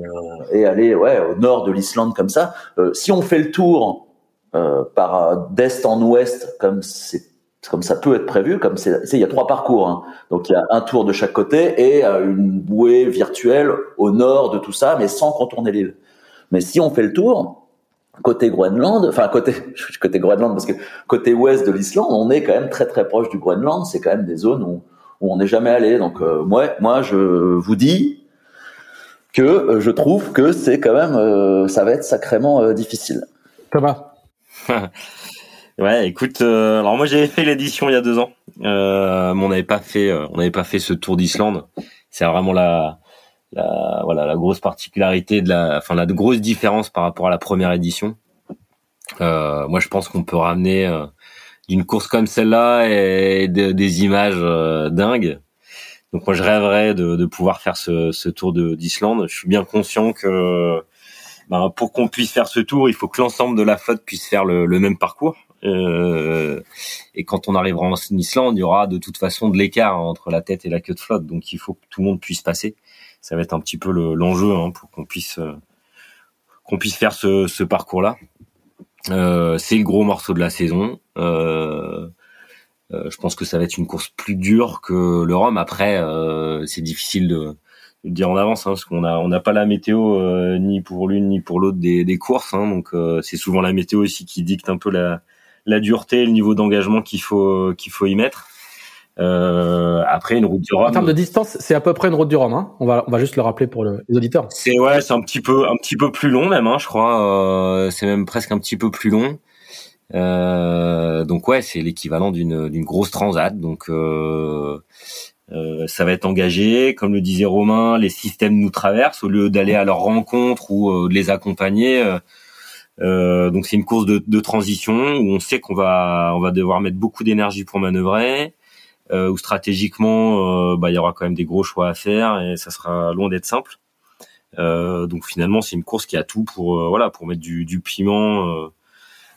et aller ouais au nord de l'Islande comme ça. Euh, si on fait le tour euh, par d'est en ouest, comme c'est comme ça peut être prévu, comme c'est, il y a trois parcours. Hein. Donc il y a un tour de chaque côté et euh, une bouée virtuelle au nord de tout ça, mais sans contourner l'île. Mais si on fait le tour, côté Groenland, enfin côté côté Groenland parce que côté ouest de l'Islande, on est quand même très très proche du Groenland. C'est quand même des zones où, où on n'est jamais allé. Donc euh, moi, moi je vous dis que euh, je trouve que c'est quand même, ça va être sacrément difficile. Thomas. Ouais, écoute, euh, alors moi j'avais fait l'édition il y a deux ans, euh, mais on n'avait pas fait, euh, on n'avait pas fait ce tour d'Islande. C'est vraiment la, la, voilà, la grosse particularité de la, enfin la grosse différence par rapport à la première édition. Euh, moi, je pense qu'on peut ramener euh, d'une course comme celle-là et des images dingues. Donc moi, je rêverais de, de pouvoir faire ce, ce tour d'Islande. Je suis bien conscient que ben, pour qu'on puisse faire ce tour, il faut que l'ensemble de la flotte puisse faire le, le même parcours. Euh, et quand on arrivera en Islande, il y aura de toute façon de l'écart entre la tête et la queue de flotte, donc il faut que tout le monde puisse passer. Ça va être un petit peu l'enjeu hein, pour qu'on puisse euh, qu'on puisse faire ce, ce parcours-là. Euh, c'est le gros morceau de la saison. Euh, euh, je pense que ça va être une course plus dure que le Rhum. Après, euh, c'est difficile de, dire en avance hein, parce qu'on a on n'a pas la météo ni pour l'une ni pour l'autre des, des, courses. Hein, donc c'est souvent la météo aussi qui dicte un peu la, la dureté, le niveau d'engagement qu'il faut qu'il faut y mettre. Euh, après une route du Rhum. En termes de distance, c'est à peu près une route du Rhum. Hein on va on va juste le rappeler pour le, les auditeurs. C'est ouais, c'est un petit peu un petit peu plus long même, hein, je crois. Euh, c'est même presque un petit peu plus long. Euh, donc ouais, c'est l'équivalent d'une d'une grosse transat. Donc euh, euh, ça va être engagé, comme le disait Romain, les systèmes nous traversent au lieu d'aller à leur rencontre ou euh, de les accompagner. Euh, donc c'est une course de, de, transition où on sait qu'on va on va devoir mettre beaucoup d'énergie pour manœuvrer, euh, où stratégiquement euh, bah, il y aura quand même des gros choix à faire et ça sera loin d'être simple. Euh, donc finalement c'est une course qui a tout pour euh, voilà pour mettre du, du piment euh,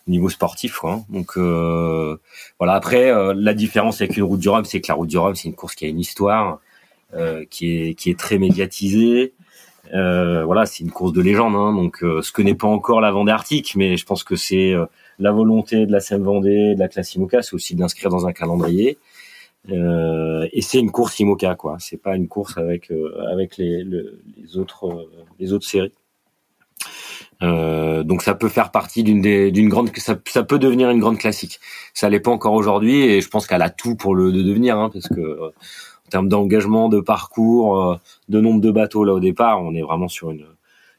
niveau sportif quoi. Hein. Donc voilà après la différence avec une route du Rhum c'est que la route du Rhum c'est une course qui a une histoire qui est qui est très médiatisée. Euh, voilà, c'est une course de légende, hein, donc euh, ce que n'est pas encore la Vendée Arctique, mais je pense que c'est euh, la volonté de la Seine Vendée, de la classe IMOCA, c'est aussi d'inscrire dans un calendrier. et c'est une course IMOCA, quoi. C'est pas une course avec avec les, les autres les autres séries. donc ça peut faire partie d'une d'une grande ça, ça peut devenir une grande classique. Ça l'est pas encore aujourd'hui et je pense qu'elle a tout pour le de devenir, hein, parce que termes d'engagement, de parcours, euh, de nombre de bateaux là au départ, on est vraiment sur une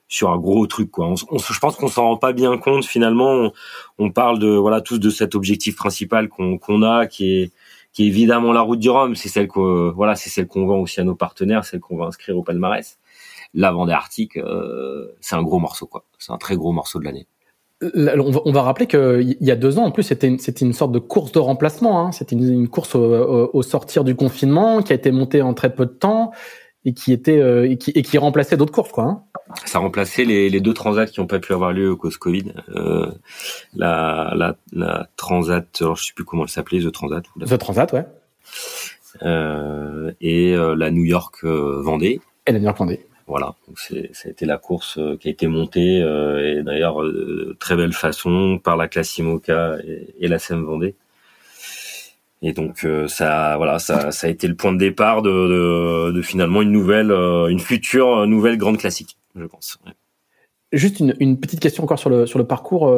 sur un gros truc quoi. On, je pense qu'on s'en rend pas bien compte finalement. On, parle de voilà tous de cet objectif principal qu'on qu'on a, qui est qui est évidemment la route du Rhum. C'est celle que voilà, c'est celle qu'on vend aussi à nos partenaires, celle qu'on va inscrire au palmarès. La Vendée Arctique, euh, c'est un gros morceau quoi. C'est un très gros morceau de l'année on va, rappeler qu'il y a deux ans, en plus, c'était une, une sorte de course de remplacement. Hein. C'était une, course au, sortir du confinement qui a été montée en très peu de temps et qui était euh, et, qui, remplaçait d'autres courses, quoi. Hein. Ça remplaçait les, les, deux transats qui n'ont pas pu avoir lieu au cause Covid. Euh, la, la, la transat, alors je sais plus comment elle s'appelait, The Transat. Ou The Transat, ouais. Euh, et la New York Vendée. Et la New York Vendée. Voilà, donc ça a été la course euh, qui a été montée euh, et d'ailleurs euh, très belle façon par la classe IMOCA et, la SEM Vendée. Et donc ça, voilà, ça, a été le point de départ de, de, finalement une nouvelle, une future nouvelle grande classique, je pense. Juste une, une, petite question encore sur le sur le parcours,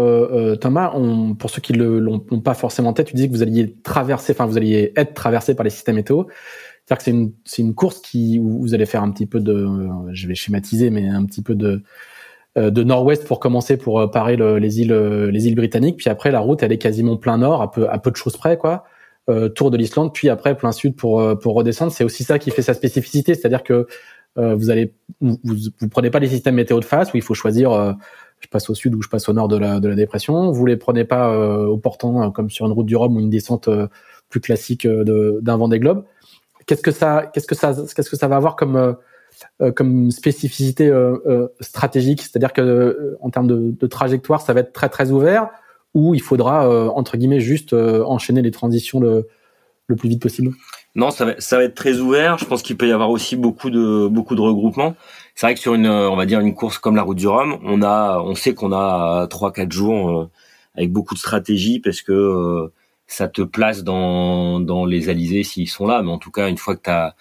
Thomas. On, pour ceux qui ne l'ont pas forcément en tête, tu disais que vous alliez traverser, enfin vous alliez être traversé par les systèmes météo. C'est-à-dire que c'est une, une course qui, où vous allez faire un petit peu de, je vais schématiser, mais un petit peu de, euh, de nord-ouest pour commencer pour euh, parer les îles, euh, les îles britanniques. Puis après, la route, elle est quasiment plein nord, à peu, à peu de choses près, quoi. Euh, tour de l'Islande, puis après plein sud pour pour redescendre. C'est aussi ça qui fait sa spécificité, c'est-à-dire que vous allez, vous, vous, prenez pas les systèmes météo de face où il faut choisir. je passe au sud ou je passe au nord de la de la dépression. Vous les prenez pas au portant comme sur une route du Rhum ou une descente plus classique d'un vent des globes Qu'est-ce que ça, qu'est-ce que ça, qu'est-ce que ça va avoir comme euh, euh, comme spécificité euh, stratégique? C'est-à-dire que en termes de, de, trajectoire, ça va être très très ouvert ou il faudra entre guillemets juste enchaîner les transitions le, le plus vite possible? Non, ça va, être très ouvert. Je pense qu'il peut y avoir aussi beaucoup de beaucoup de regroupements. C'est vrai que sur une, on va dire une course comme la Route du Rhum, on a, on sait qu'on a trois quatre jours avec beaucoup de stratégie parce que ça te place dans, dans les alizés s'ils sont là. Mais en tout cas, une fois que t'as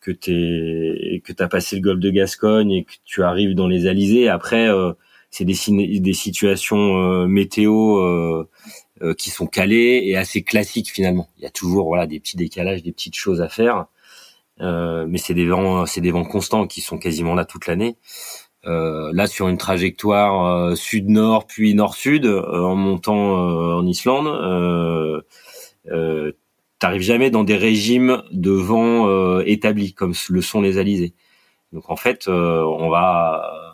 que t'es que t'as passé le golfe de Gascogne et que tu arrives dans les alizés, après euh, c'est des des situations euh, météo euh, qui sont calées et assez classiques finalement. Il y a toujours voilà des petits décalages, des petites choses à faire, mais c'est des vents c'est des vents constants qui sont quasiment là toute l'année. là sur une trajectoire sud-nord puis nord-sud en montant en Islande, t'arrives jamais dans des régimes de vent établis comme le sont les alizés. Donc en fait, on va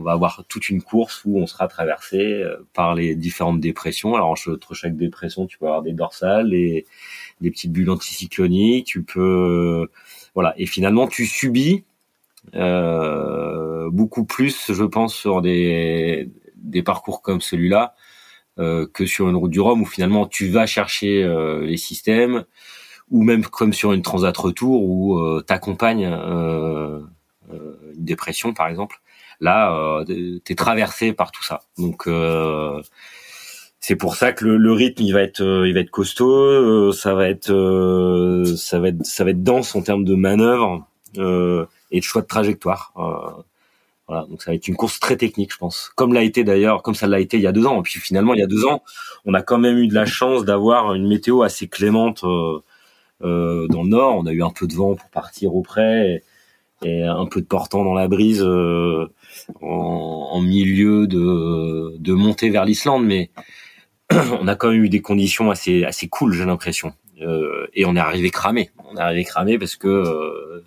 on va avoir toute une course où on sera traversé euh, par les différentes dépressions. Alors entre chaque dépression, tu peux avoir des dorsales, et des petites bulles anticycloniques, tu peux voilà. Et finalement, tu subis euh, beaucoup plus, je pense, sur des parcours comme celui-là euh, que sur une route du Rhum où finalement tu vas chercher euh, les systèmes ou même comme sur une transat retour où euh, t'accompagnes euh, une dépression par exemple Là, euh, t'es traversé par tout ça. Donc euh, c'est pour ça que le, rythme il va être euh, il va être costaud, ça va être ça va être ça va être dense en termes de manœuvre et de choix de trajectoire. Voilà, donc ça va être une course très technique, je pense. Comme l'a été d'ailleurs, comme ça l'a été il y a deux ans. Et puis finalement, il y a deux ans, on a quand même eu de la chance d'avoir une météo assez clémente euh, dans le nord. On a eu un peu de vent pour partir auprès et, un peu de portant dans la brise euh, en, milieu de, de montée vers l'Islande, mais on a quand même eu des conditions assez assez cool, j'ai l'impression. Euh, et on est arrivé cramé. On est arrivé cramé parce que euh,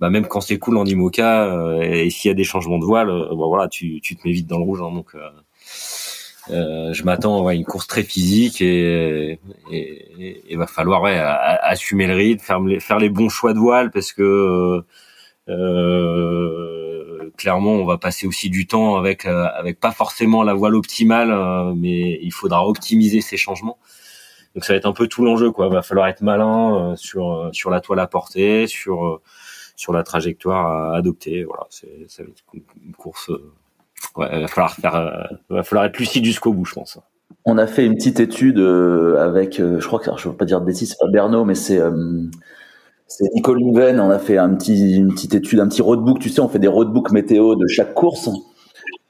bah même quand c'est cool en IMOCA euh, et s'il y a des changements de voile, bah voilà, tu, tu te mets vite dans le rouge. Hein, donc je m'attends à une course très physique et il va falloir ouais, assumer le rythme, faire, faire les bons choix de voile parce que euh, clairement, on va passer aussi du temps avec euh, avec pas forcément la voile optimale, euh, mais il faudra optimiser ces changements. Donc ça va être un peu tout l'enjeu, quoi. Va falloir être malin sur sur la toile à porter, sur sur la trajectoire à adopter. Voilà, c'est ça va être une course. Ouais, il va falloir faire, va falloir être lucide jusqu'au bout, je pense. On a fait une petite étude avec, je crois que je veux pas dire de bêtises, c'est pas Berno, mais c'est c'est Nicole Louven, on a fait un petit, une petite étude, un petit roadbook, tu sais, on fait des roadbooks météo de chaque course.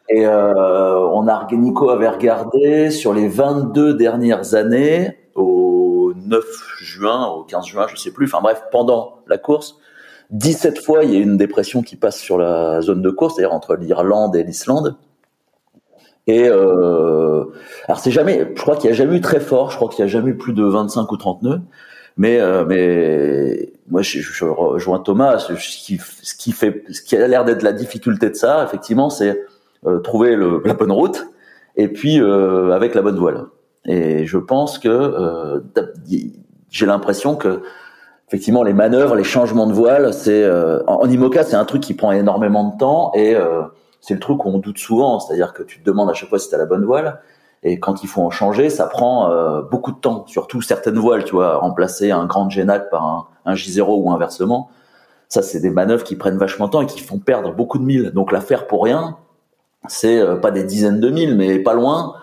Et euh, on a, Nico avait regardé sur les 22 dernières années, au 9 juin, au 15 juin, je sais plus, enfin bref, pendant la course, 17 fois, il y a une dépression qui passe sur la zone de course, c'est-à-dire entre l'Irlande et l'Islande. Et euh, alors c'est jamais, je crois qu'il n'y a jamais eu très fort, je crois qu'il n'y a jamais eu plus de 25 ou 30 nœuds. Mais, euh, mais moi, je, je, rejoins Thomas. Ce qui, ce qui fait, ce qui a l'air d'être la difficulté de ça, effectivement, c'est euh, trouver le, la bonne route et puis euh, avec la bonne voile. Et je pense que euh, j'ai l'impression que effectivement les manœuvres, les changements de voile, c'est en, en, IMOCA, c'est un truc qui prend énormément de temps et c'est le truc où on doute souvent, c'est-à-dire que tu te demandes à chaque fois si tu as la bonne voile. Et quand il faut en changer, ça prend euh, beaucoup de temps, surtout certaines voiles, tu vois, remplacer un grand Genac par un, un J0 ou inversement. Ça, c'est des manœuvres qui prennent vachement de temps et qui font perdre beaucoup de milles. Donc la faire pour rien, c'est euh, pas des dizaines de milles, mais pas loin,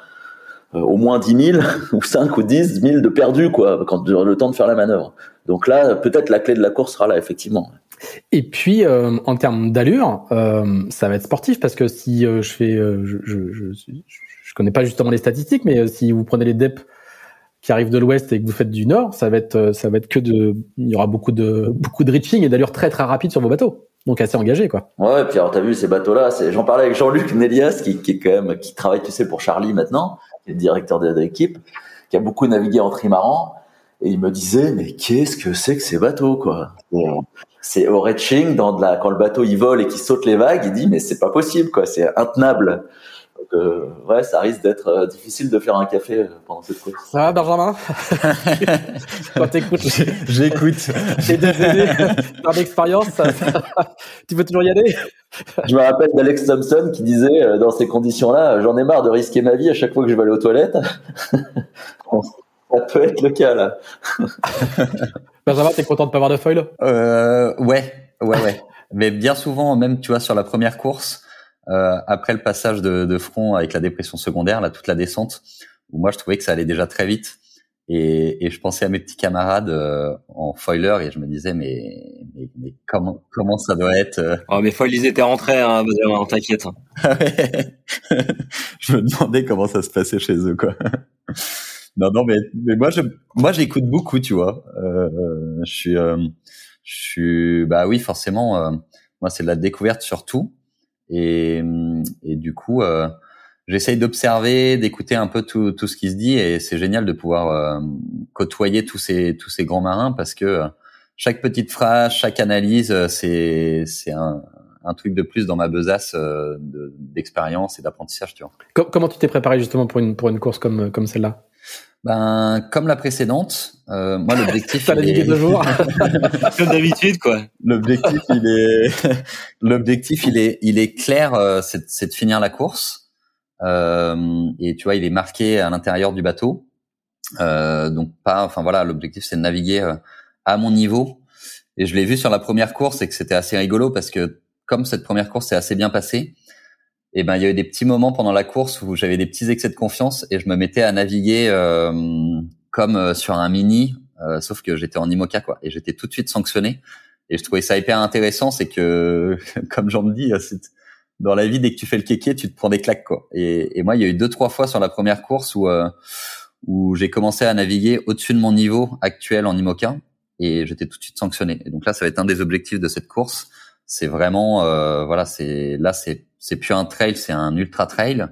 euh, au moins 10 000 ou 5 ou 10 000 de perdus, quoi, quand le temps de faire la manœuvre. Donc là, peut-être la clé de la course sera là, effectivement. Et puis en termes d'allure, ça va être sportif parce que si je fais, je, je, je, je connais pas justement les statistiques, mais euh, si vous prenez les DEP qui arrivent de l'ouest et que vous faites du nord, ça va être euh, ça va être que de il y aura beaucoup de beaucoup de reaching et d'allure très très rapide sur vos bateaux. Donc assez engagé quoi. Ouais, et puis alors t'as vu ces bateaux là, j'en parlais avec Jean-Luc Nélias qui, qui est quand même qui travaille tu sais pour Charlie maintenant, qui est directeur de, l'équipe, qui a beaucoup navigué en trimaran et il me disait mais qu'est-ce que c'est que ces bateaux quoi? C'est au reaching dans de la quand le bateau il vole et qu'il saute les vagues, il dit mais c'est pas possible quoi, c'est intenable. Donc, euh, ouais, ça risque d'être euh, difficile de faire un café euh, pendant cette course. Ça va, Benjamin? Quand t'écoutes, j'écoute. J'ai des aînés par d'expérience. tu veux toujours y aller? Je me rappelle d'Alex Thompson qui disait dans ces conditions-là, j'en ai marre de risquer ma vie à chaque fois que je vais aller aux toilettes. ça peut être le cas là. Benjamin, t'es content de pas avoir de foil? Euh, Ouais, ouais, ouais. Mais bien souvent, même tu vois, sur la première course euh, après le passage de, de, front avec la dépression secondaire, là toute la descente, où moi je trouvais que ça allait déjà très vite. Et, et je pensais à mes petits camarades euh, en foiler et je me disais mais, mais, mais comment comment ça doit être euh... Oh mes foils ils étaient rentrés, hein, on t'inquiète. je me demandais comment ça se passait chez eux quoi. non non mais, mais moi je moi j'écoute beaucoup tu vois. Euh, je suis euh, je suis bah oui forcément moi c'est de la découverte surtout Et, du coup, euh, j'essaye d'observer, d'écouter un peu tout, tout ce qui se dit, et c'est génial de pouvoir euh, côtoyer tous ces tous ces grands marins parce que chaque petite phrase, chaque analyse, c'est c'est un, un truc de plus dans ma besace d'expérience et d'apprentissage, tu vois. Comment tu t'es préparé justement pour une pour une course comme comme celle-là? Ben, comme la précédente, euh, moi l'objectif. il est... deux jours. comme d'habitude, quoi. L'objectif, il est, l'objectif, il est, il est clair, euh, c'est de finir la course. Euh, et tu vois, il est marqué à l'intérieur du bateau. Euh, donc pas, enfin voilà, l'objectif c'est de naviguer euh, à mon niveau. Et je l'ai vu sur la première course et que c'était assez rigolo parce que comme cette première course s'est assez bien passée, et ben il y a eu des petits moments pendant la course où j'avais des petits excès de confiance et je me mettais à naviguer euh, comme euh, sur un mini, euh, sauf que j'étais en IMOCA quoi et j'étais tout de suite sanctionné. Et je trouvais ça hyper intéressant, c'est que comme j'en dis, dans la vie dès que tu fais le kéké, tu te prends des claques quoi. Et, moi il y a eu deux trois fois sur la première course où où j'ai commencé à naviguer au-dessus de mon niveau actuel en IMOCA et j'étais tout de suite sanctionné. Et donc là ça va être un des objectifs de cette course c'est vraiment euh, voilà c'est là c'est c'est plus un trail c'est un ultra trail.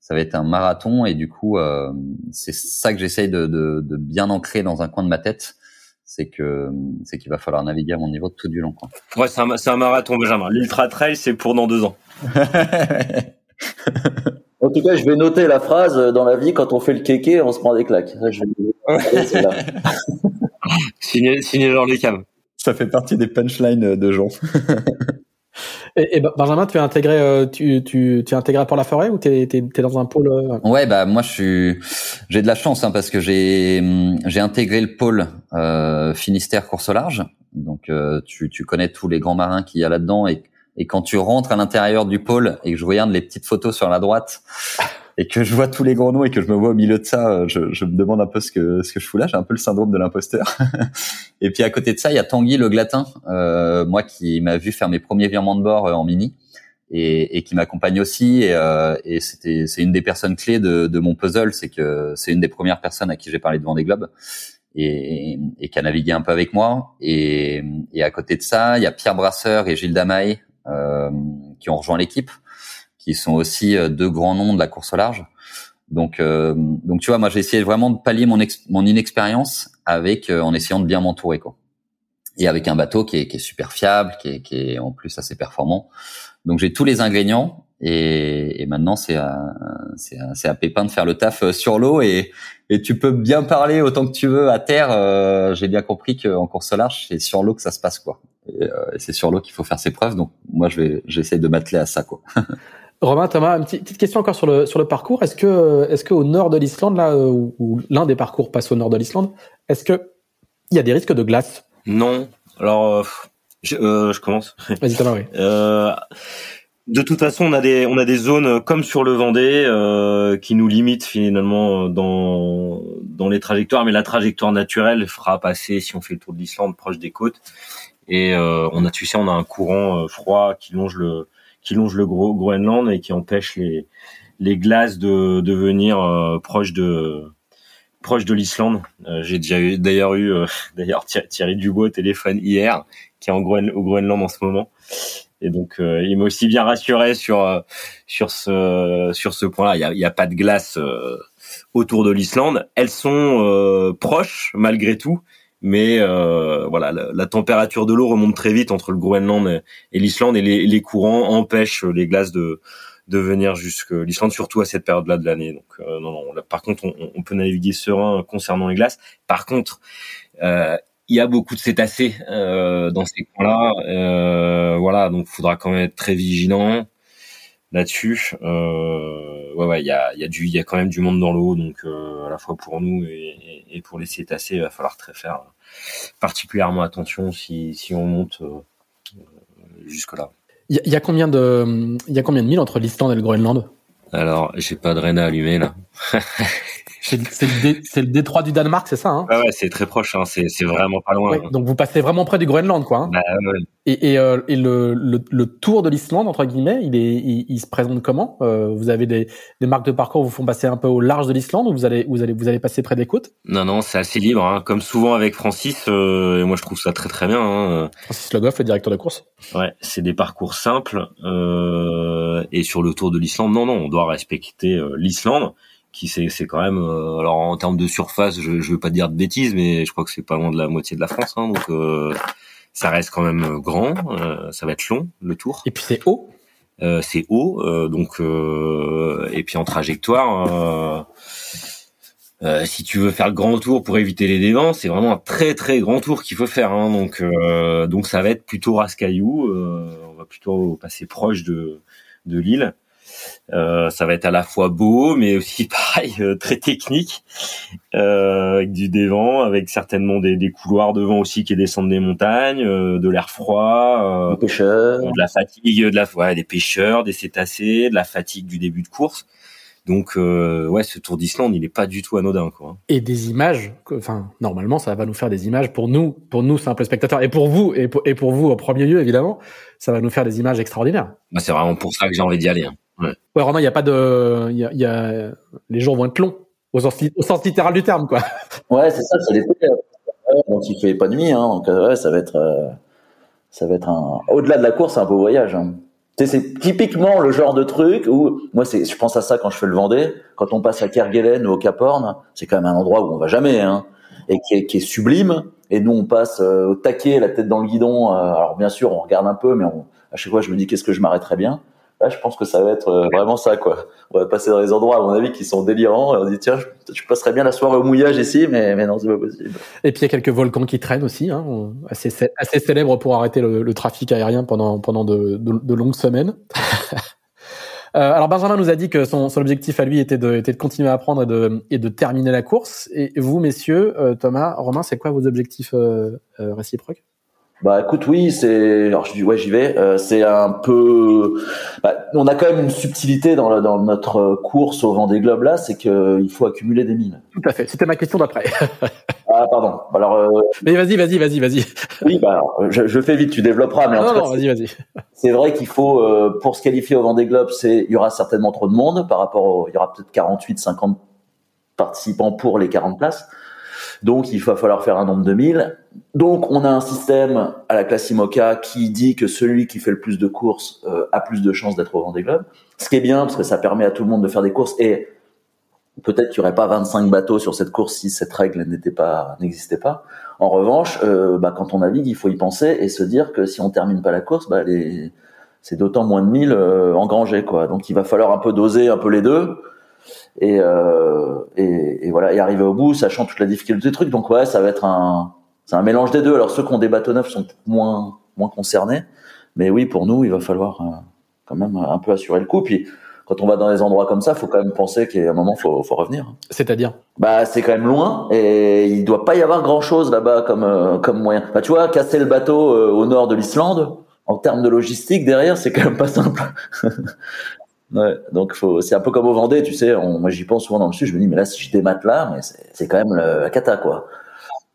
Ça va être un marathon et du coup euh, c'est ça que j'essaye de, de, de, bien ancrer dans un coin de ma tête. C'est que c'est qu'il va falloir naviguer à mon niveau tout du long quoi. ouais c'est un, c'est un marathon Benjamin. L'ultra trail c'est pour dans deux ans. En tout cas je vais noter la phrase dans la vie quand on fait le kéké on se prend des claques. Je vais... signé signé Jean Cam ça fait partie des punchlines de Jean. et, Benjamin, tu es intégré, euh, tu, tu, tu es intégré pour la forêt ou tu es, dans un pôle euh? Ouais, bah moi je suis, j'ai de la chance hein, parce que j'ai j'ai intégré le pôle euh, Finistère course au large. Donc euh, tu, tu connais tous les grands marins qu'il y a là-dedans et et quand tu rentres à l'intérieur du pôle et que je regarde les petites photos sur la droite et que je vois tous les gros noms et que je me vois au milieu de ça, euh, je, je me demande un peu ce que ce que je fous là. J'ai un peu le syndrome de l'imposteur. et puis à côté de ça, il y a Tanguy le Glatin, euh, moi qui m'a vu faire mes premiers virements de bord euh, en mini et, et qui m'accompagne aussi. Et, euh, et c'était c'est une des personnes clés de, de mon puzzle, c'est que c'est une des premières personnes à qui j'ai parlé devant des globes. Et, et, qui a navigué un peu avec moi. Et, et à côté de ça, il y a Pierre Brasseur et Gilles Damaille euh, qui ont rejoint l'équipe qui sont aussi euh, deux grands noms de la course au large. Donc, euh, donc tu vois, moi j'ai essayé vraiment de pallier mon, mon inexpérience avec euh, en essayant de bien m'entourer quoi. Et avec un bateau qui est, qui est super fiable, qui est, qui est en plus assez performant. Donc j'ai tous les ingrédients et, et maintenant c'est à, à, Pépin de faire le taf sur l'eau et, et tu peux bien parler autant que tu veux à terre. Euh, j'ai bien compris qu'en course au large c'est sur l'eau que ça se passe quoi. Et, euh, c'est sur l'eau qu'il faut faire ses preuves. Donc moi je vais j'essaie de m'atteler à ça quoi. Romain, Thomas, une petite, question encore sur le sur le parcours. Est-ce que est-ce que au nord de l'Islande là euh, où, l'un des parcours passe au nord de l'Islande, est-ce que il y a des risques de glace? Non. Alors euh, je, euh, je commence. Vas-y Thomas, oui. Euh, de toute façon, on a des on a des zones comme sur le Vendée euh, qui nous limitent finalement dans dans les trajectoires, mais la trajectoire naturelle fera passer si on fait le tour de l'Islande proche des côtes. Et on a tu sais on a un courant froid qui longe le qui longe le Groenland et qui empêche les les glaces de de venir euh, proche de proche de l'Islande. Euh, j'ai déjà eu d'ailleurs eu euh, d'ailleurs Thierry Dubois au téléphone hier qui est en Groen, au Groenland en ce moment. Et donc il m'a aussi bien rassuré sur sur ce sur ce point-là. Il y a, y a pas de glace autour de l'Islande. Elles sont proches malgré tout, mais euh, voilà, la, température de l'eau remonte très vite entre le Groenland et, l'Islande et les, les, courants empêchent les glaces de de venir jusque l'Islande, surtout à cette période-là de l'année. Donc euh, non, non. par contre, on, on, peut naviguer serein concernant les glaces. Par contre, euh, il y a beaucoup de cétacés euh, dans ces coins-là. Euh, voilà, donc faudra quand même être très vigilant là-dessus. Euh, ouais, ouais, il y a, y a du, il y a quand même du monde dans l'eau, donc euh, à la fois pour nous et, et, pour les cétacés, il va falloir très faire particulièrement attention si, si on monte euh, jusque là. Il y, a combien de, il y a combien de milles entre l'Islande et le Groenland? Alors, j'ai pas de Rena allumé là. C'est le, détroit du Danemark, c'est ça hein? Ouais, c'est très proche, hein. c'est vraiment pas loin. donc vous passez vraiment près du Groenland, quoi. Hein? bah, Et, et, euh, et le, le, le, tour de l'Islande, entre guillemets, il, est, il, se présente comment? Euh, Vous avez des, des marques de parcours vous font passer un peu au large de l'Islande ou vous allez, vous, allez, vous allez passer près des côtes? Non, non, c'est assez libre. Hein. Comme souvent avec Francis, euh, et moi je trouve ça très très bien. Hein. Francis Le Goff, le directeur de course Ouais, c'est des parcours simples. Euh, et sur le tour de l'Islande, non, non, on doit respecter euh, l'Islande qui c'est c'est quand même euh, alors en termes de surface je je veux pas dire de bêtises mais je crois que c'est pas loin de la moitié de la France hein, donc euh, ça reste quand même grand euh, ça va être long le tour et puis c'est haut c'est haut donc et puis en trajectoire si tu veux faire le grand tour pour éviter les dévents, c'est vraiment un très très grand tour qu'il faut faire. Hein, donc donc ça va être plutôt rascaillou. on va plutôt passer proche de de l'île. Euh, ça va être à la fois beau, mais aussi pareil euh, très technique, euh, avec du dévent, avec certainement des, des, couloirs de vent aussi qui descendent des montagnes, euh, de l'air froid, des pêcheurs, de la fatigue, de la ouais, des pêcheurs, des cétacés, de la fatigue du début de course. Donc ouais, ce Tour d'Islande, il est pas du tout anodin quoi. Et des images, enfin normalement, ça va nous faire des images pour nous, pour nous simples spectateurs, et pour vous, et pour, et pour vous au premier lieu évidemment, ça va nous faire des images extraordinaires. Bah, c'est vraiment pour ça que j'ai envie d'y aller. Hein. Ouais. ouais, Romain, il n'y a pas de, il y a, y a, les jours vont être longs au sens, au sens littéral du terme, quoi. Ouais, c'est ça, c'est l'été. Donc il fait pas nuit, hein, donc ouais, ça va être, euh, ça va être un, au-delà de la course, c'est un beau voyage. Hein. C'est typiquement le genre de truc où, moi, c'est, je pense à ça quand je fais le Vendée, quand on passe à Kerguelen ou au Cap Horn, c'est quand même un endroit où on va jamais, hein, et qui est, qui est sublime. Et nous, on passe euh, au taquet, la tête dans le guidon. Euh, alors bien sûr, on regarde un peu, mais on, à chaque fois, je me dis qu'est-ce que je m'arrêterais bien? Là, je pense que ça va être euh, vraiment ça, quoi. On va passer dans des endroits, à mon avis, qui sont délirants. Et on dit, tiens, je, passerais bien la soirée au mouillage ici, mais, mais non, c'est pas possible. Et puis, il y a quelques volcans qui traînent aussi, hein, assez, assez célèbres pour arrêter le, trafic aérien pendant, pendant de, de, longues semaines. Euh, alors Benjamin nous a dit que son, son objectif à lui était de, était de continuer à apprendre et de, et de terminer la course. Et vous, messieurs, euh, Thomas, Romain, c'est quoi vos objectifs euh, réciproques? Bah écoute, oui, c'est. Alors je dis ouais, j'y vais. Euh, c'est un peu. Bah, on a quand même une subtilité dans, dans notre course au Vendée Globe là, c'est que il faut accumuler des mines. Tout à fait. C'était ma question d'après. ah pardon. Alors. Euh... Mais vas-y, vas-y, vas-y, vas-y. oui, bah je, je, fais vite, tu développeras. Mais en non, tout non, vas-y, vas-y. C'est vrai qu'il faut euh, pour se qualifier au Vendée Globe, c'est il y aura certainement trop de monde par rapport au, il y aura peut-être 48, 50 participants pour les 40 places. Donc il va falloir faire un nombre de 1000. Donc on a un système à la classe IMOCA qui dit que celui qui fait le plus de courses euh, a plus de chances d'être au Vendée Globe. Ce qui est bien parce que ça permet à tout le monde de faire des courses et peut-être qu'il n'y aurait pas 25 bateaux sur cette course si cette règle n'était pas n'existait pas. En revanche, euh, bah, quand on navigue, il faut y penser et se dire que si on termine pas la course, bah, les... c'est d'autant moins de 1000 euh, engrangés quoi. Donc il va falloir un peu doser un peu les deux et, euh, et, et, voilà et arriver au bout sachant toute la difficulté du truc donc ouais ça va être un c'est un mélange des deux alors ceux qui ont des bateaux neufs sont moins moins concernés mais oui pour nous il va falloir euh, quand même un peu assurer le coup puis quand on va dans des endroits comme ça, faut quand même penser qu'à un moment, faut, faut revenir. C'est-à-dire? Bah, c'est quand même loin et il doit pas y avoir grand-chose là-bas comme euh, comme moyen. Bah, tu vois, casser le bateau euh, au nord de l'Islande, en termes de logistique derrière, c'est quand même pas simple. Ouais, donc faut, c'est un peu comme au Vendée, tu sais. On, moi, j'y pense souvent dans le sud. Je me dis, mais là, si je démate là, mais c'est, quand même la cata, quoi.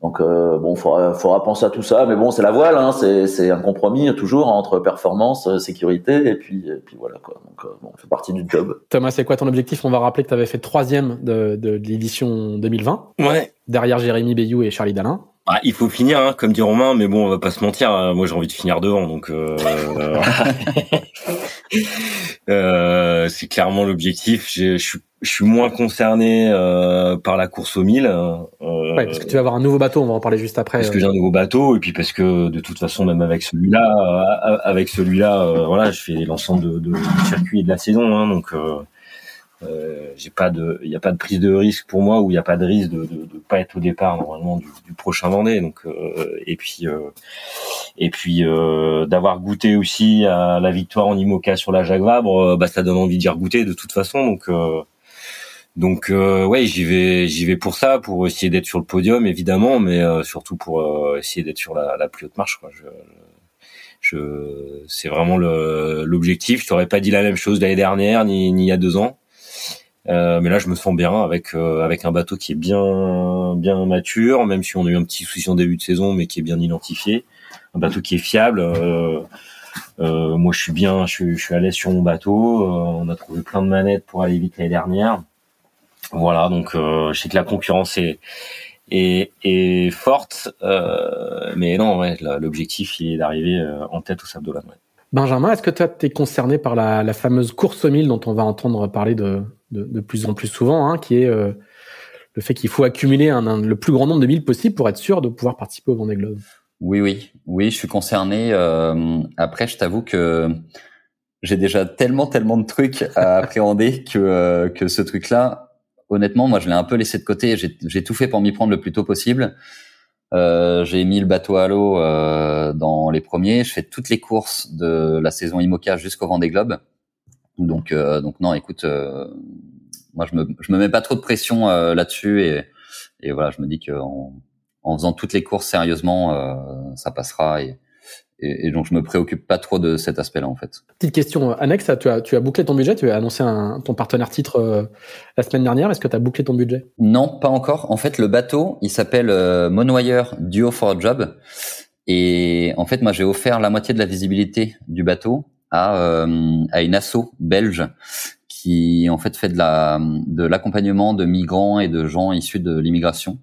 Donc euh, bon, faudra, faudra penser à tout ça, mais bon, c'est la voile, hein, c'est, c'est un compromis toujours entre performance, euh, sécurité, et puis, et puis voilà quoi. Donc euh, bon, ça fait partie du job. Thomas, c'est quoi ton objectif? On va rappeler que tu avais fait troisième de, de, de l'édition 2020. Ouais. Derrière Jérémy Bayou et Charlie Dalin. Ah, il faut finir, hein, comme dit Romain, mais bon, on va pas se mentir. Hein, moi, j'ai envie de finir devant, donc euh, euh, c'est clairement l'objectif. Je suis, moins concerné euh, par la course au 1000. Euh, ouais, parce que tu vas avoir un nouveau bateau, on va en parler juste après. Parce que j'ai un nouveau bateau, et puis parce que de toute façon, même avec celui-là, euh, avec celui-là, voilà, je fais l'ensemble de, de, du circuit et de la saison, hein, donc. Euh, j'ai pas de, il n'y a pas de prise de risque pour moi ou il n'y a pas de risque de, de, de, pas être au départ normalement du, du prochain Vendée. Donc euh, et puis euh, et puis euh, d'avoir goûté aussi à la victoire en Imoca sur la Jacques Vabre, bah ça donne envie d'y regoûter de toute façon. Donc donc ouais, j'y vais, j'y vais pour ça, pour essayer d'être sur le podium évidemment, mais surtout pour essayer d'être sur la, la, plus haute marche. Quoi. Je, je, c'est vraiment l'objectif. Je t'aurais pas dit la même chose l'année dernière ni, ni il y a deux ans. Euh, mais là, je me sens bien avec avec un bateau qui est bien bien mature, même si on a eu un petit souci en début de saison, mais qui est bien identifié. Un bateau qui est fiable. moi, je suis bien, je suis, je suis à l'aise sur mon bateau. on a trouvé plein de manettes pour aller vite l'année dernière. Voilà, donc je sais que la concurrence est est, forte, mais non, ouais, l'objectif il est d'arriver en tête au Sable d'Olonne. Ouais. Benjamin, est-ce que tu es concerné par la, fameuse course au mille dont on va entendre parler de, de, plus en plus souvent, hein, qui est euh, le fait qu'il faut accumuler un, le plus grand nombre de milles possible pour être sûr de pouvoir participer au Vendée Globe Oui, oui, oui, je suis concerné. Euh, après, je t'avoue que j'ai déjà tellement, tellement de trucs à appréhender que, euh, que ce truc-là, honnêtement, moi, je l'ai un peu laissé de côté. J'ai tout fait pour m'y prendre le plus tôt possible. Euh, j'ai mis le bateau à l'eau euh, dans les premiers. Je fais toutes les courses de la saison IMOCA jusqu'au Vendée Globe. Donc, euh, donc non, écoute, moi je me, je me mets pas trop de pression là-dessus et, et voilà, je me dis qu'en en faisant toutes les courses sérieusement, ça passera et, et, donc je me préoccupe pas trop de cet aspect-là en fait. Petite question euh, annexe, tu as, tu as bouclé ton budget, tu as annoncé un, ton partenaire titre euh, la semaine dernière, est-ce que tu as bouclé ton budget? Non, pas encore. En fait, le bateau, il s'appelle euh, Monwire Duo for a Job et en fait, moi j'ai offert la moitié de la visibilité du bateau à, euh, à une asso belge qui en fait fait de la de l'accompagnement de migrants et de gens issus de l'immigration.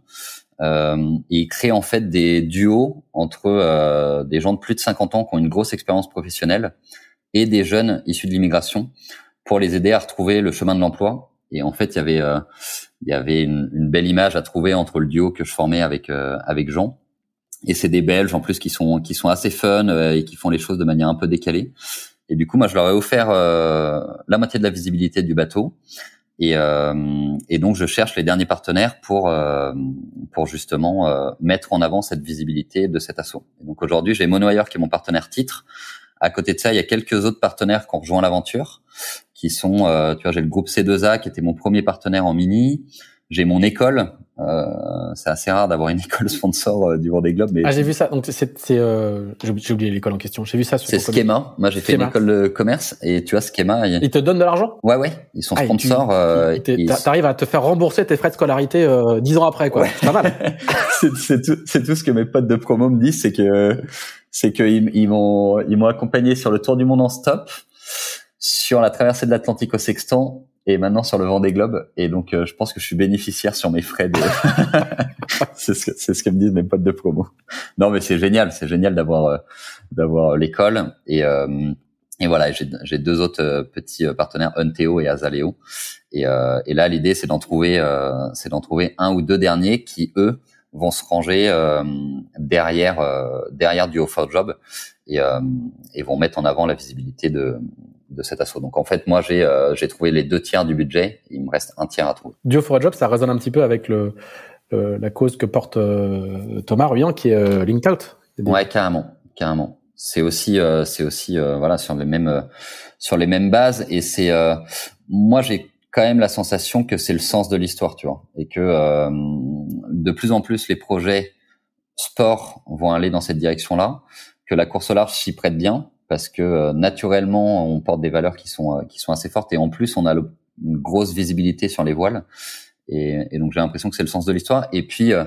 Euh, et crée en fait des duos entre euh, des gens de plus de 50 ans qui ont une grosse expérience professionnelle et des jeunes issus de l'immigration pour les aider à retrouver le chemin de l'emploi. Et en fait, il y avait euh, il y avait une, belle image à trouver entre le duo que je formais avec euh, avec Jean. Et c'est des Belges en plus qui sont qui sont assez fun et qui font les choses de manière un peu décalée. Et du coup, moi, je leur ai offert la moitié de la visibilité du bateau. Et, euh, et, donc, je cherche les derniers partenaires pour euh, pour justement euh, mettre en avant cette visibilité de cet assaut. Donc aujourd'hui, j'ai Monowire qui est mon partenaire titre. À côté de ça, il y a quelques autres partenaires qui ont rejoint l'aventure, qui sont, euh, tu vois, j'ai le groupe C2A qui était mon premier partenaire en mini. J'ai mon école. Euh, c'est assez rare d'avoir une école sponsor euh, du Vendée Globe. Mais ah, j'ai vu ça. Donc c'est, c'est euh, j'ai oublié l'école en question. J'ai vu ça. C'est Schema. Moi, j'ai fait une école de commerce et tu vois Schema. Ils te donnent de l'argent? Ouais, ouais. Ils sont ah, sponsors. euh, T'arrives à te faire rembourser tes frais de scolarité euh, dix ans après, quoi. C'est pas mal. c'est, c'est tout, c'est tout ce que mes potes de promo me disent, c'est que c'est que ils, ils m'ont ils m'ont accompagné sur le tour du monde en stop, sur la traversée de l'Atlantique au Sextant et maintenant sur le vent des globes. Et donc, euh, je pense que je suis bénéficiaire sur mes frais. De... c'est ce, que, ce que me disent mes potes de promo. Non, mais c'est génial, c'est génial d'avoir euh, d'avoir l'école et euh, et voilà, j'ai deux autres petits partenaires, Unteo et Azaleo. Et, et là, l'idée, c'est d'en trouver, c'est d'en trouver un ou deux derniers qui eux vont se ranger derrière derrière du offer job et, et vont mettre en avant la visibilité de de cet assaut. Donc en fait, moi j'ai euh, j'ai trouvé les deux tiers du budget, il me reste un tiers à trouver. Duo for a Job, ça résonne un petit peu avec le, la cause que porte euh, Thomas Ruyant qui est euh, Linked Out. Ouais, carrément, carrément. C'est aussi c'est aussi voilà sur les mêmes sur les mêmes bases et c'est moi j'ai quand même la sensation que c'est le sens de l'histoire, tu vois, et que de plus en plus les projets sport vont aller dans cette direction-là, que la course au large s'y prête bien, parce que euh, naturellement on porte des valeurs qui sont euh, qui sont assez fortes. Et en plus on a une grosse visibilité sur les voiles. Et, donc j'ai l'impression que c'est le sens de l'histoire. Et puis euh,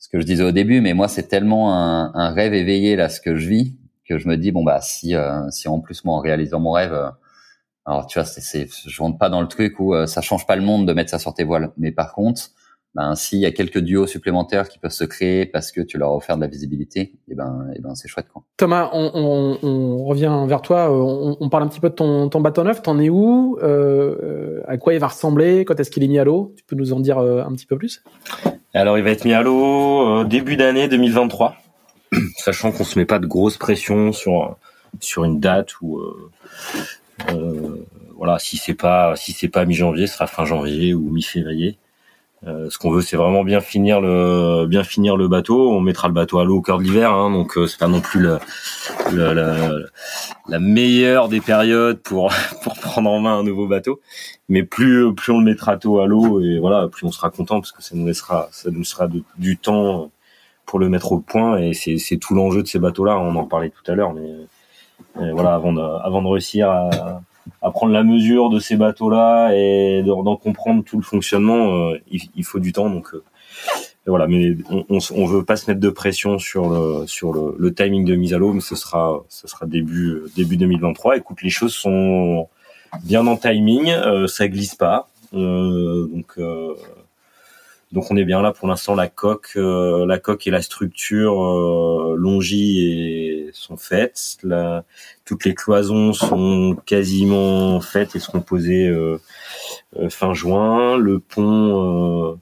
ce que je disais au début mais moi c'est tellement un, un, rêve éveillé là ce que je vis que je me dis bon bah si si en plus moi en réalisant mon rêve alors tu vois c'est je rentre pas dans le truc où ça change pas le monde de mettre ça sur tes voiles. Mais par contre ben, s'il y a quelques duos supplémentaires qui peuvent se créer parce que tu leur as offert de la visibilité, et eh ben, et eh ben c'est chouette. Quoi. Thomas, on, on, on, revient vers toi. On, on, parle un petit peu de ton, ton bateau neuf. T'en es où? Euh, À quoi il va ressembler? Quand est-ce qu'il est mis à l'eau? Tu peux nous en dire euh, un petit peu plus? Alors, il va être mis à l'eau euh, début d'année 2023, sachant qu'on se met pas de grosse pression sur sur une date ou euh, voilà, si c'est pas si c'est pas mi-janvier, ce sera fin janvier ou mi-février. Euh, ce qu'on veut, c'est vraiment bien finir le bien finir le bateau. On mettra le bateau à l'eau au cœur de l'hiver, hein, donc euh, c'est pas non plus le, le, la, la meilleure des périodes pour pour prendre en main un nouveau bateau. Mais plus plus on le mettra tôt à l'eau et voilà, plus on sera content parce que ça nous laissera ça nous sera du temps pour le mettre au point et c'est c'est tout l'enjeu de ces bateaux-là. On en parlait tout à l'heure, mais, mais voilà, avant de avant de réussir à à prendre la mesure de ces bateaux-là et d'en comprendre tout le fonctionnement, il, faut du temps. Donc voilà, mais on, on, veut pas se mettre de pression sur le sur le, le timing de mise à l'eau, mais ce sera ce sera début début 2023. Écoute, les choses sont bien en timing, euh, ça glisse pas, euh, donc euh, donc on est bien là pour l'instant. La coque, euh, la coque et la structure euh, et sont faites. La, toutes les cloisons sont quasiment faites et seront posées fin juin. Le pont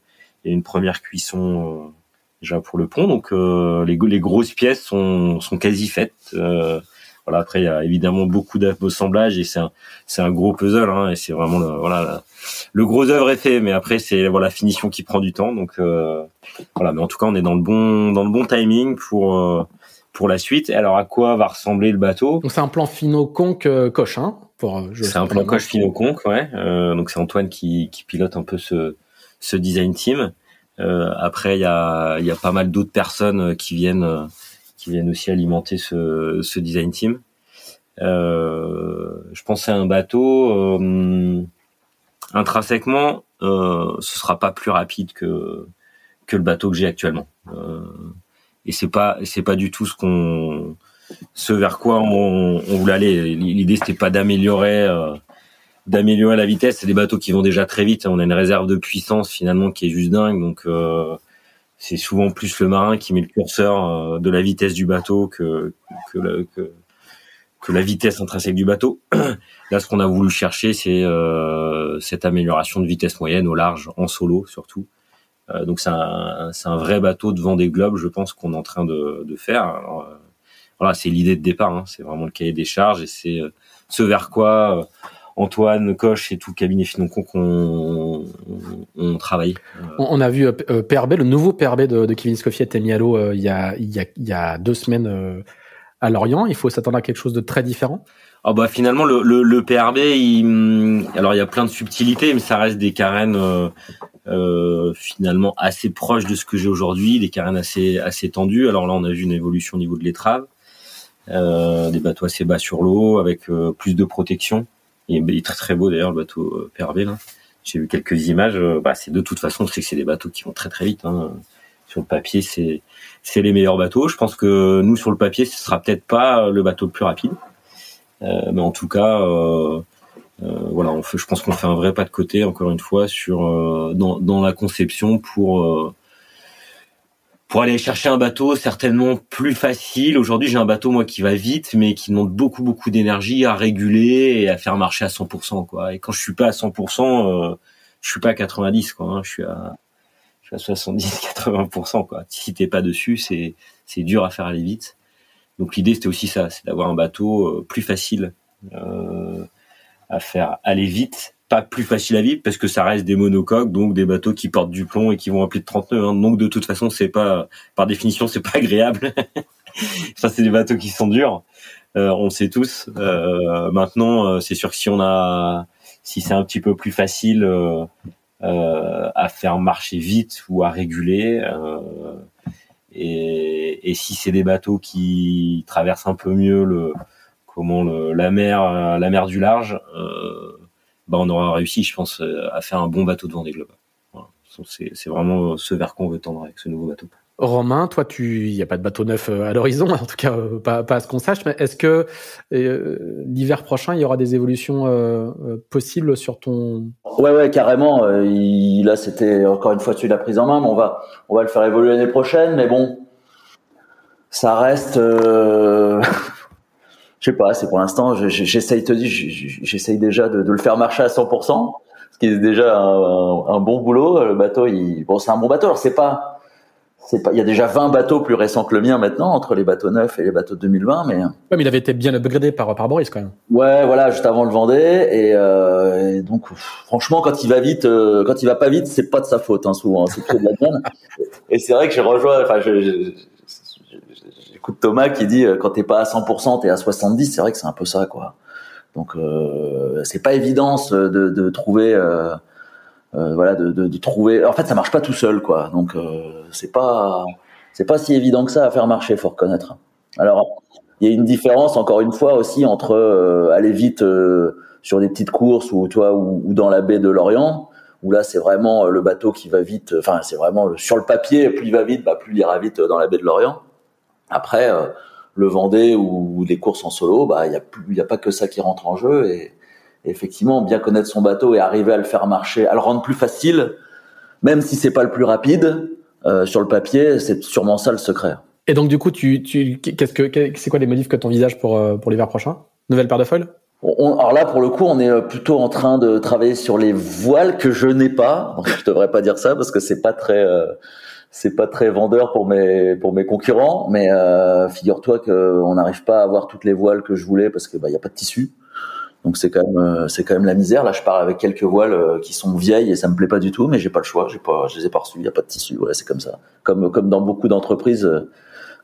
il y a une première cuisson euh, déjà pour le pont. Donc euh, les, les grosses pièces sont, sont quasi faites. Euh, voilà, après il y a évidemment beaucoup d'assemblages et c'est un c'est un gros puzzle hein, et c'est vraiment le, voilà le gros œuvre est fait mais après c'est voilà la finition qui prend du temps donc voilà mais en tout cas on est dans le bon dans le bon timing pour pour la suite. Alors à quoi va ressembler le bateau? Donc c'est un plan fino conque coche hein pour C'est un plan coche fino conque ouais. donc c'est Antoine qui qui pilote un peu ce ce design team. Euh, après, il y a, y a pas mal d'autres personnes euh, qui viennent, euh, qui viennent aussi alimenter ce, design team. je pensais à un bateau. intrinsèquement, ce sera pas plus rapide que que le bateau que j'ai actuellement. et c'est pas c'est pas du tout ce qu'on ce vers quoi on, voulait aller. L'idée c'était pas d'améliorer d'améliorer la vitesse. C'est des bateaux qui vont déjà très vite. On a une réserve de puissance finalement qui est juste dingue. Donc euh, c'est souvent plus le marin qui met le curseur euh, de la vitesse du bateau que que la, que, que la vitesse intrinsèque du bateau. Là, ce qu'on a voulu chercher, c'est euh, cette amélioration de vitesse moyenne au large, en solo surtout. Euh, donc c'est un, un vrai bateau devant des globes, je pense qu'on est en train de, de faire. Alors, voilà, c'est l'idée de départ. Hein. C'est vraiment le cahier des charges et c'est ce vers quoi Antoine Coche et tout le cabinet Financo qu'on on, travaille. On, a vu euh, euh PRB, le nouveau PRB de, de Kevin Scoffier et Mialo euh, il, y a, il, y a, il y a deux semaines euh, à Lorient. Il faut s'attendre à quelque chose de très différent. Ah bah finalement le, le, le PRB, il, alors il y a plein de subtilités, mais ça reste des carènes euh, finalement assez proches de ce que j'ai aujourd'hui, des carènes assez assez tendues. Alors là, on a vu une évolution au niveau de l'étrave, euh, des bateaux assez bas sur l'eau avec plus de protection. Il est, très très beau d'ailleurs le bateau euh, PRV là. J'ai vu quelques images. Euh, bah, c'est de toute façon, c'est que c'est des bateaux qui vont très très vite. Hein. Sur le papier, c'est c'est les meilleurs bateaux. Je pense que nous sur le papier, ce sera peut-être pas le bateau le plus rapide, euh, mais en tout cas, euh, euh, voilà, on fait, je pense qu'on fait un vrai pas de côté encore une fois sur dans dans la conception pour pour aller chercher un bateau certainement plus facile. Aujourd'hui, j'ai un bateau moi qui va vite, mais qui demande beaucoup beaucoup d'énergie à réguler et à faire marcher à 100% quoi. Et quand je suis pas à 100%, euh, je suis pas à 90 quoi. Hein. Je suis à je suis à 70 80% quoi. Si t'es pas dessus, c'est c'est dur à faire aller vite. Donc l'idée c'était aussi ça, c'est d'avoir un bateau euh, plus facile euh, à faire aller vite pas plus facile à vivre parce que ça reste des monocoques, donc des bateaux qui portent du plomb et qui vont plus de 30 nœuds. Hein. Donc de toute façon, c'est pas, par définition, c'est pas agréable. ça, c'est des bateaux qui sont durs. Euh, on sait tous. Euh, maintenant, euh, c'est sûr que si on a, si c'est un petit peu plus facile euh, euh à faire marcher vite ou à réguler, et, et, si c'est des bateaux qui traversent un peu mieux le, comment le, la mer, la mer du large. Euh, bah, on aura réussi, je pense, euh, à faire un bon bateau de Vendée Globe. Voilà. C'est vraiment ce vers quoi on veut tendre avec ce nouveau bateau. Romain, toi, tu, il n'y a pas de bateau neuf euh, à l'horizon, en tout cas euh, pas, pas à ce qu'on sache. Mais est-ce que euh, l'hiver prochain, il y aura des évolutions euh, possibles sur ton Ouais, ouais, carrément. il, là, c'était encore une fois tu l'as prise en main, mais on va, on va le faire évoluer l'année prochaine. Mais bon, ça reste. Je sais pas, c'est pour l'instant, j'essaye te dire, j'essaye déjà de, de, le faire marcher à 100%, ce qui est déjà un, un, bon boulot. Le bateau, il, bon, c'est un bon bateau. Alors c'est pas, c'est pas, il y a déjà 20 bateaux plus récents que le mien maintenant entre les bateaux neufs et les bateaux de 2020, mais. Ouais, mais il avait été bien upgradé par par Boris quand même. Ouais, voilà, juste avant le Vendée, et, euh, et donc franchement, quand il va vite, euh, quand il va pas vite, c'est pas de sa faute, hein, souvent, hein, c'est que de la mienne. et c'est vrai que j'ai rejoint, enfin, je, je Thomas qui dit euh, quand t'es pas à 100%, t'es à 70. C'est vrai que c'est un peu ça, quoi. Donc euh, c'est pas évident de, de trouver, euh, euh, voilà, de, de, de, trouver. En fait, ça marche pas tout seul, quoi. Donc euh, c'est pas, c'est pas si évident que ça à faire marcher, faut reconnaître. Alors il y a une différence encore une fois aussi entre aller vite sur des petites courses ou toi ou, dans la baie de l'Orient où là c'est vraiment le bateau qui va vite enfin c'est vraiment sur le papier plus il va vite bah plus il ira vite dans la baie de l'Orient après le Vendée ou, les courses en solo bah il y a il y a pas que ça qui rentre en jeu et, et effectivement bien connaître son bateau et arriver à le faire marcher à le rendre plus facile même si c'est pas le plus rapide euh, sur le papier, c'est sûrement ça le secret. Et donc du coup, tu, tu qu'est-ce que c'est quoi les modifs que ton visage pour euh, pour l'hiver prochain? Nouvelle paire de foils? Alors là, pour le coup, on est euh, plutôt en train de travailler sur les voiles que je n'ai pas. Donc, je devrais pas dire ça parce que c'est pas très, c'est pas très vendeur pour mes pour mes concurrents. Mais figure-toi qu'on n'arrive pas à avoir toutes les voiles que je voulais parce que bah y a pas de tissu. Donc c'est quand même euh, c'est quand même la misère. Là, je pars avec quelques voiles euh, qui sont vieilles et ça me plaît pas du tout, mais j'ai pas le choix. J'ai pas, je les ai pas reçues. Il y a pas de tissu. Voilà, c'est comme ça. Comme comme dans beaucoup d'entreprises, euh,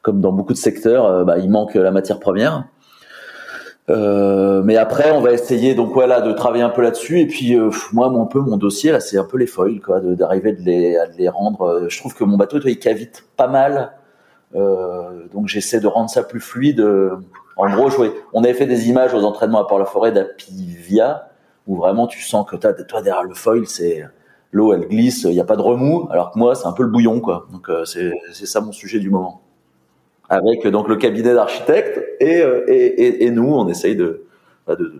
comme dans beaucoup de secteurs, bah, il manque la matière première. Euh, mais après, on va essayer donc voilà de travailler un peu là-dessus. Et puis moi, un peu mon dossier là, c'est un peu les foils, quoi, d'arriver de, les, à les rendre. je trouve que mon bateau, toi, il cavite pas mal, euh, donc j'essaie de rendre ça plus fluide. En gros, on avait fait des images aux entraînements à Port-la-Forêt d'Apivia, où vraiment tu sens que toi, derrière le foil, c'est l'eau, elle glisse, il n'y a pas de remous, alors que moi, c'est un peu le bouillon, quoi. Donc euh, c'est ça mon sujet du moment. Avec donc le cabinet d'architecte et, euh, et, et, nous, on essaye de, bah, de,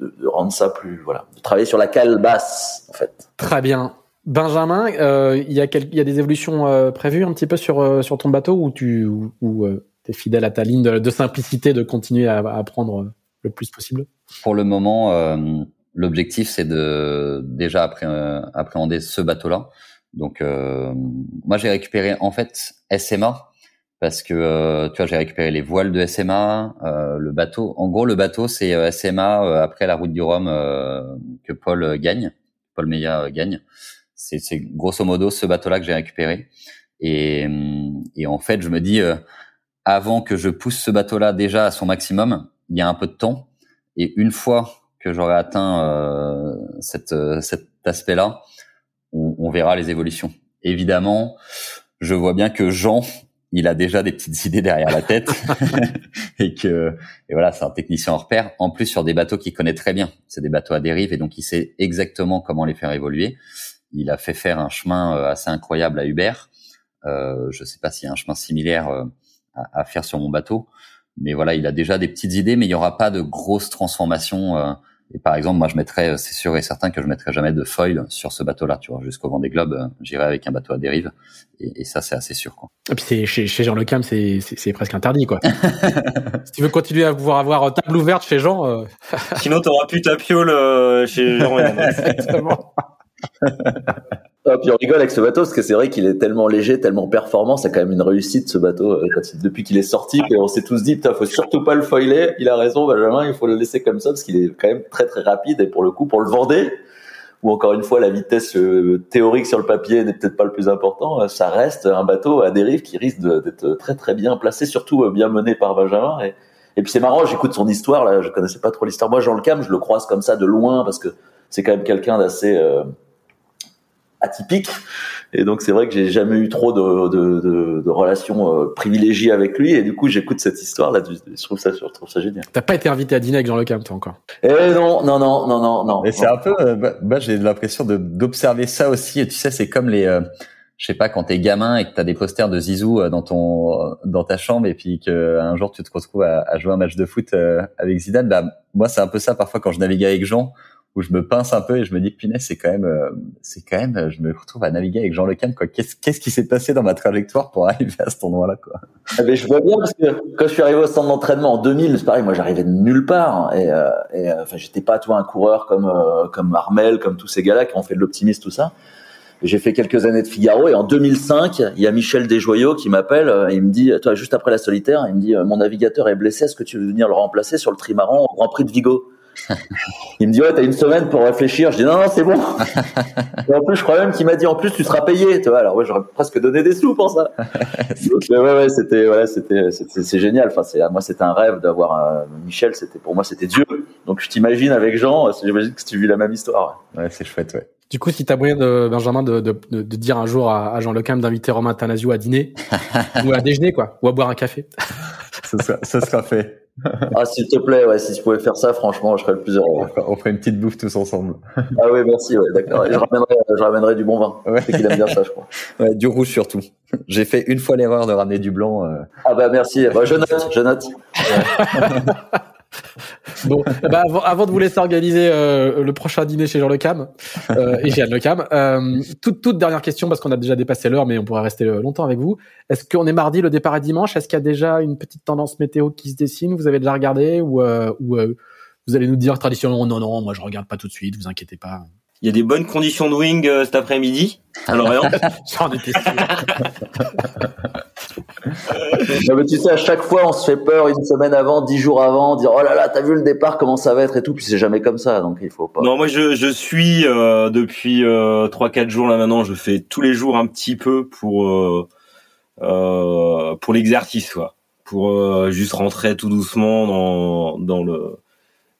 de, de, rendre ça plus, voilà, de travailler sur la cale basse, en fait. Très bien. Benjamin, euh, il y, a il y a des évolutions prévues un petit peu sur, sur ton bateau ou tu ou, tu es fidèle à ta ligne de, simplicité, de continuer à, apprendre le plus possible? Pour le moment, euh, l'objectif c'est de déjà euh, appréhender ce bateau-là. Donc, euh, moi j'ai récupéré en fait SMA parce que tu vois j'ai récupéré les voiles de SMA, le bateau. En gros, le bateau c'est SMA après la route du Rhum que Paul gagne, Paul Meillat gagne. C'est grosso modo ce bateau-là que j'ai récupéré. Et, et, en fait, je me dis, avant que je pousse ce bateau-là déjà à son maximum, il y a un peu de temps. Et une fois que j'aurai atteint euh, cette, euh, cet aspect-là, on, on, verra les évolutions. Évidemment, je vois bien que Jean, il a déjà des petites idées derrière la tête et que et voilà, c'est un technicien en repère. En plus, sur des bateaux qu'il connaît très bien, c'est des bateaux à dérive et donc il sait exactement comment les faire évoluer. Il a fait faire un chemin euh, assez incroyable à Hubert. Euh, je sais pas s'il y a un chemin similaire euh, à, faire sur mon bateau. Mais voilà, il a déjà des petites idées, mais il y aura pas de grosses transformations. Euh, et par exemple, moi, je mettrais, euh, c'est sûr et certain que je mettrai jamais de foil sur ce bateau-là. Tu vois, jusqu'au Vendée Globe, euh, j'irai avec un bateau à dérive. Et, et ça, c'est assez sûr. Quoi. Et puis c'est, chez, chez Jean Le Cam, c'est, c'est, presque interdit, quoi. si tu veux continuer à pouvoir avoir table ouverte chez Jean. Euh... Sinon, t'auras plus ta piole chez Jean. Exactement. Ah, puis on rigole avec ce bateau parce que c'est vrai qu'il est tellement léger, tellement performant, c'est quand même une réussite ce bateau euh, depuis qu'il est sorti. on s'est tous dit, putain, faut surtout pas le foiler. Il a raison, Benjamin, il faut le laisser comme ça parce qu'il est quand même très très rapide et pour le coup, pour le Vendée, où encore une fois la vitesse euh, théorique sur le papier n'est peut-être pas le plus important, euh, ça reste un bateau à dérive qui risque d'être très très bien placé, surtout bien mené par Benjamin. Et, et puis c'est marrant, j'écoute son histoire là, je connaissais pas trop l'histoire. Moi, Jean Le Cam, je le croise comme ça de loin parce que c'est quand même quelqu'un d'assez atypique. Et donc c'est vrai que j'ai jamais eu trop de, de, de, de relations euh, privilégiées avec lui. Et du coup, j'écoute cette histoire là. Je trouve ça, je trouve ça génial. T'as pas été invité à dîner avec Jean Le Cam, toi encore? Eh non, non, non, non, non, non. Et c'est un peu, euh, bah, bah, j'ai l'impression d'observer ça aussi. Et tu sais, c'est comme les, euh, je sais pas, quand t'es gamin et que t'as des posters de Zizou euh, dans ton, dans ta chambre, et puis qu'un jour tu te retrouves à, à, jouer un match de foot avec Zidane. Bah, moi, c'est un peu ça parfois quand je navigue avec Jean où je me pince un peu et je me dis punaise c'est quand même euh, c'est quand même je me retrouve à naviguer avec Jean Le Cam quoi. Qu'est-ce qu'est-ce qui s'est passé dans ma trajectoire pour arriver à cet endroit là quoi? Ah je vois bien parce que quand je suis arrivé au centre d'entraînement en 2000 c'est pareil moi j'arrivais de nulle part hein, et, euh, euh, enfin j'étais pas toi un coureur comme comme Armel comme tous ces gars-là qui ont fait de l'optimisme tout ça. J'ai fait quelques années de Figaro et en 2005, il y a Michel Desjoyaux qui m'appelle et il me dit, toi, juste après la solitaire, il me dit, mon navigateur est blessé, est-ce que tu veux venir le remplacer sur le trimaran au Grand Prix de Vigo? Il me dit ouais t'as une semaine pour réfléchir. Je dis non non c'est bon. Et en plus je crois même qu'il m'a dit en plus tu seras payé. Tu vois alors ouais j'aurais presque donné des sous pour ça. Donc, ouais ouais c'était ouais c'était c'est génial. Enfin c'est moi c'était un rêve d'avoir Michel c'était pour moi c'était Dieu. Donc je t'imagine avec Jean j'imagine que tu vis la même histoire ouais, c'est chouette ouais. Du coup, si t'as moyen de Benjamin de, de, de, dire un jour à, Jean Lecam d'inviter Romain Tanasio à dîner ou à déjeuner quoi, ou à boire un café. Ce, sera, ce sera fait. ah, s'il te plaît, ouais, si je pouvais faire ça, franchement, je serais le plus heureux. On ferait une petite bouffe tous ensemble. Ah oui, merci, ouais, d'accord. Je ramènerai, je ramènerai du bon vin. Ouais. C'est qu'il aime bien ça, je crois. Ouais, du rouge surtout. J'ai fait une fois l'erreur de ramener du blanc. Euh... Ah bah merci. Bah, je note, je note. bon, bah avant, avant, de vous laisser organiser euh, le prochain dîner chez Jean Le Cam euh, et Jeanne Le Cam, euh, toute, toute dernière question parce qu'on a déjà dépassé l'heure, mais on pourrait rester longtemps avec vous. Est-ce qu'on est mardi, le départ est dimanche? Est-ce qu'il y a déjà une petite tendance météo qui se dessine? Vous avez déjà regardé? Ou, euh, ou euh, vous allez nous dire traditionnellement non non, moi je regarde pas tout de suite, vous inquiétez pas. Il y a des bonnes conditions de wing euh, cet après-midi à Lorient. J'en étais non, mais tu sais, à chaque fois, on se fait peur une semaine avant, dix jours avant, dire oh là là, t'as vu le départ, comment ça va être et tout. Puis c'est jamais comme ça, donc il faut pas. Non, moi je, je suis euh, depuis euh, trois quatre jours là maintenant. Je fais tous les jours un petit peu pour euh, euh pour l'exercice, quoi. Pour euh, juste rentrer tout doucement dans dans le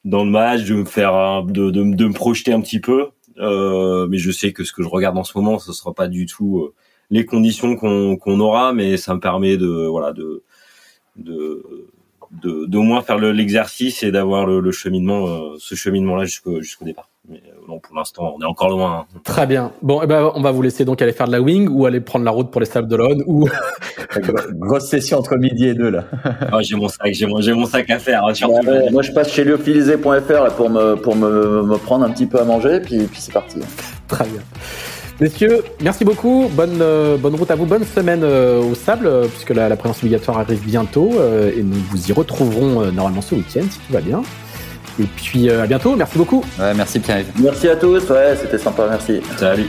dans le match, de me faire de, de, de me projeter un petit peu. Euh, mais je sais que ce que je regarde en ce moment, ce sera pas du tout euh, les conditions qu'on aura, mais ça me permet de voilà de de de moins faire l'exercice et d'avoir le, le, cheminement euh, ce cheminement là jusqu'au jusqu'au départ. Mais non, pour l'instant, on est encore loin. Hein. Très bien. Bon, eh ben, on va vous laisser donc aller faire de la wing ou aller prendre la route pour les sables d'Olonne ou grosse session entre midi et deux là. ah, j'ai mon sac, j'ai mon, j'ai mon sac à faire. Hein, bah, ouais, moi, je passe chez lyophilisé.fr pour me pour me, me prendre un petit peu à manger, puis puis c'est parti. Très bien. Messieurs, merci beaucoup. Bonne, euh, bonne route à vous. Bonne semaine euh, au sable, euh, puisque la, la, présence obligatoire arrive bientôt. Euh, et nous vous y retrouverons normalement ce week-end, si tout va bien. Et puis à bientôt. Merci beaucoup. Ouais, merci Pierre. Merci à tous. Ouais, c'était sympa. Merci. Salut.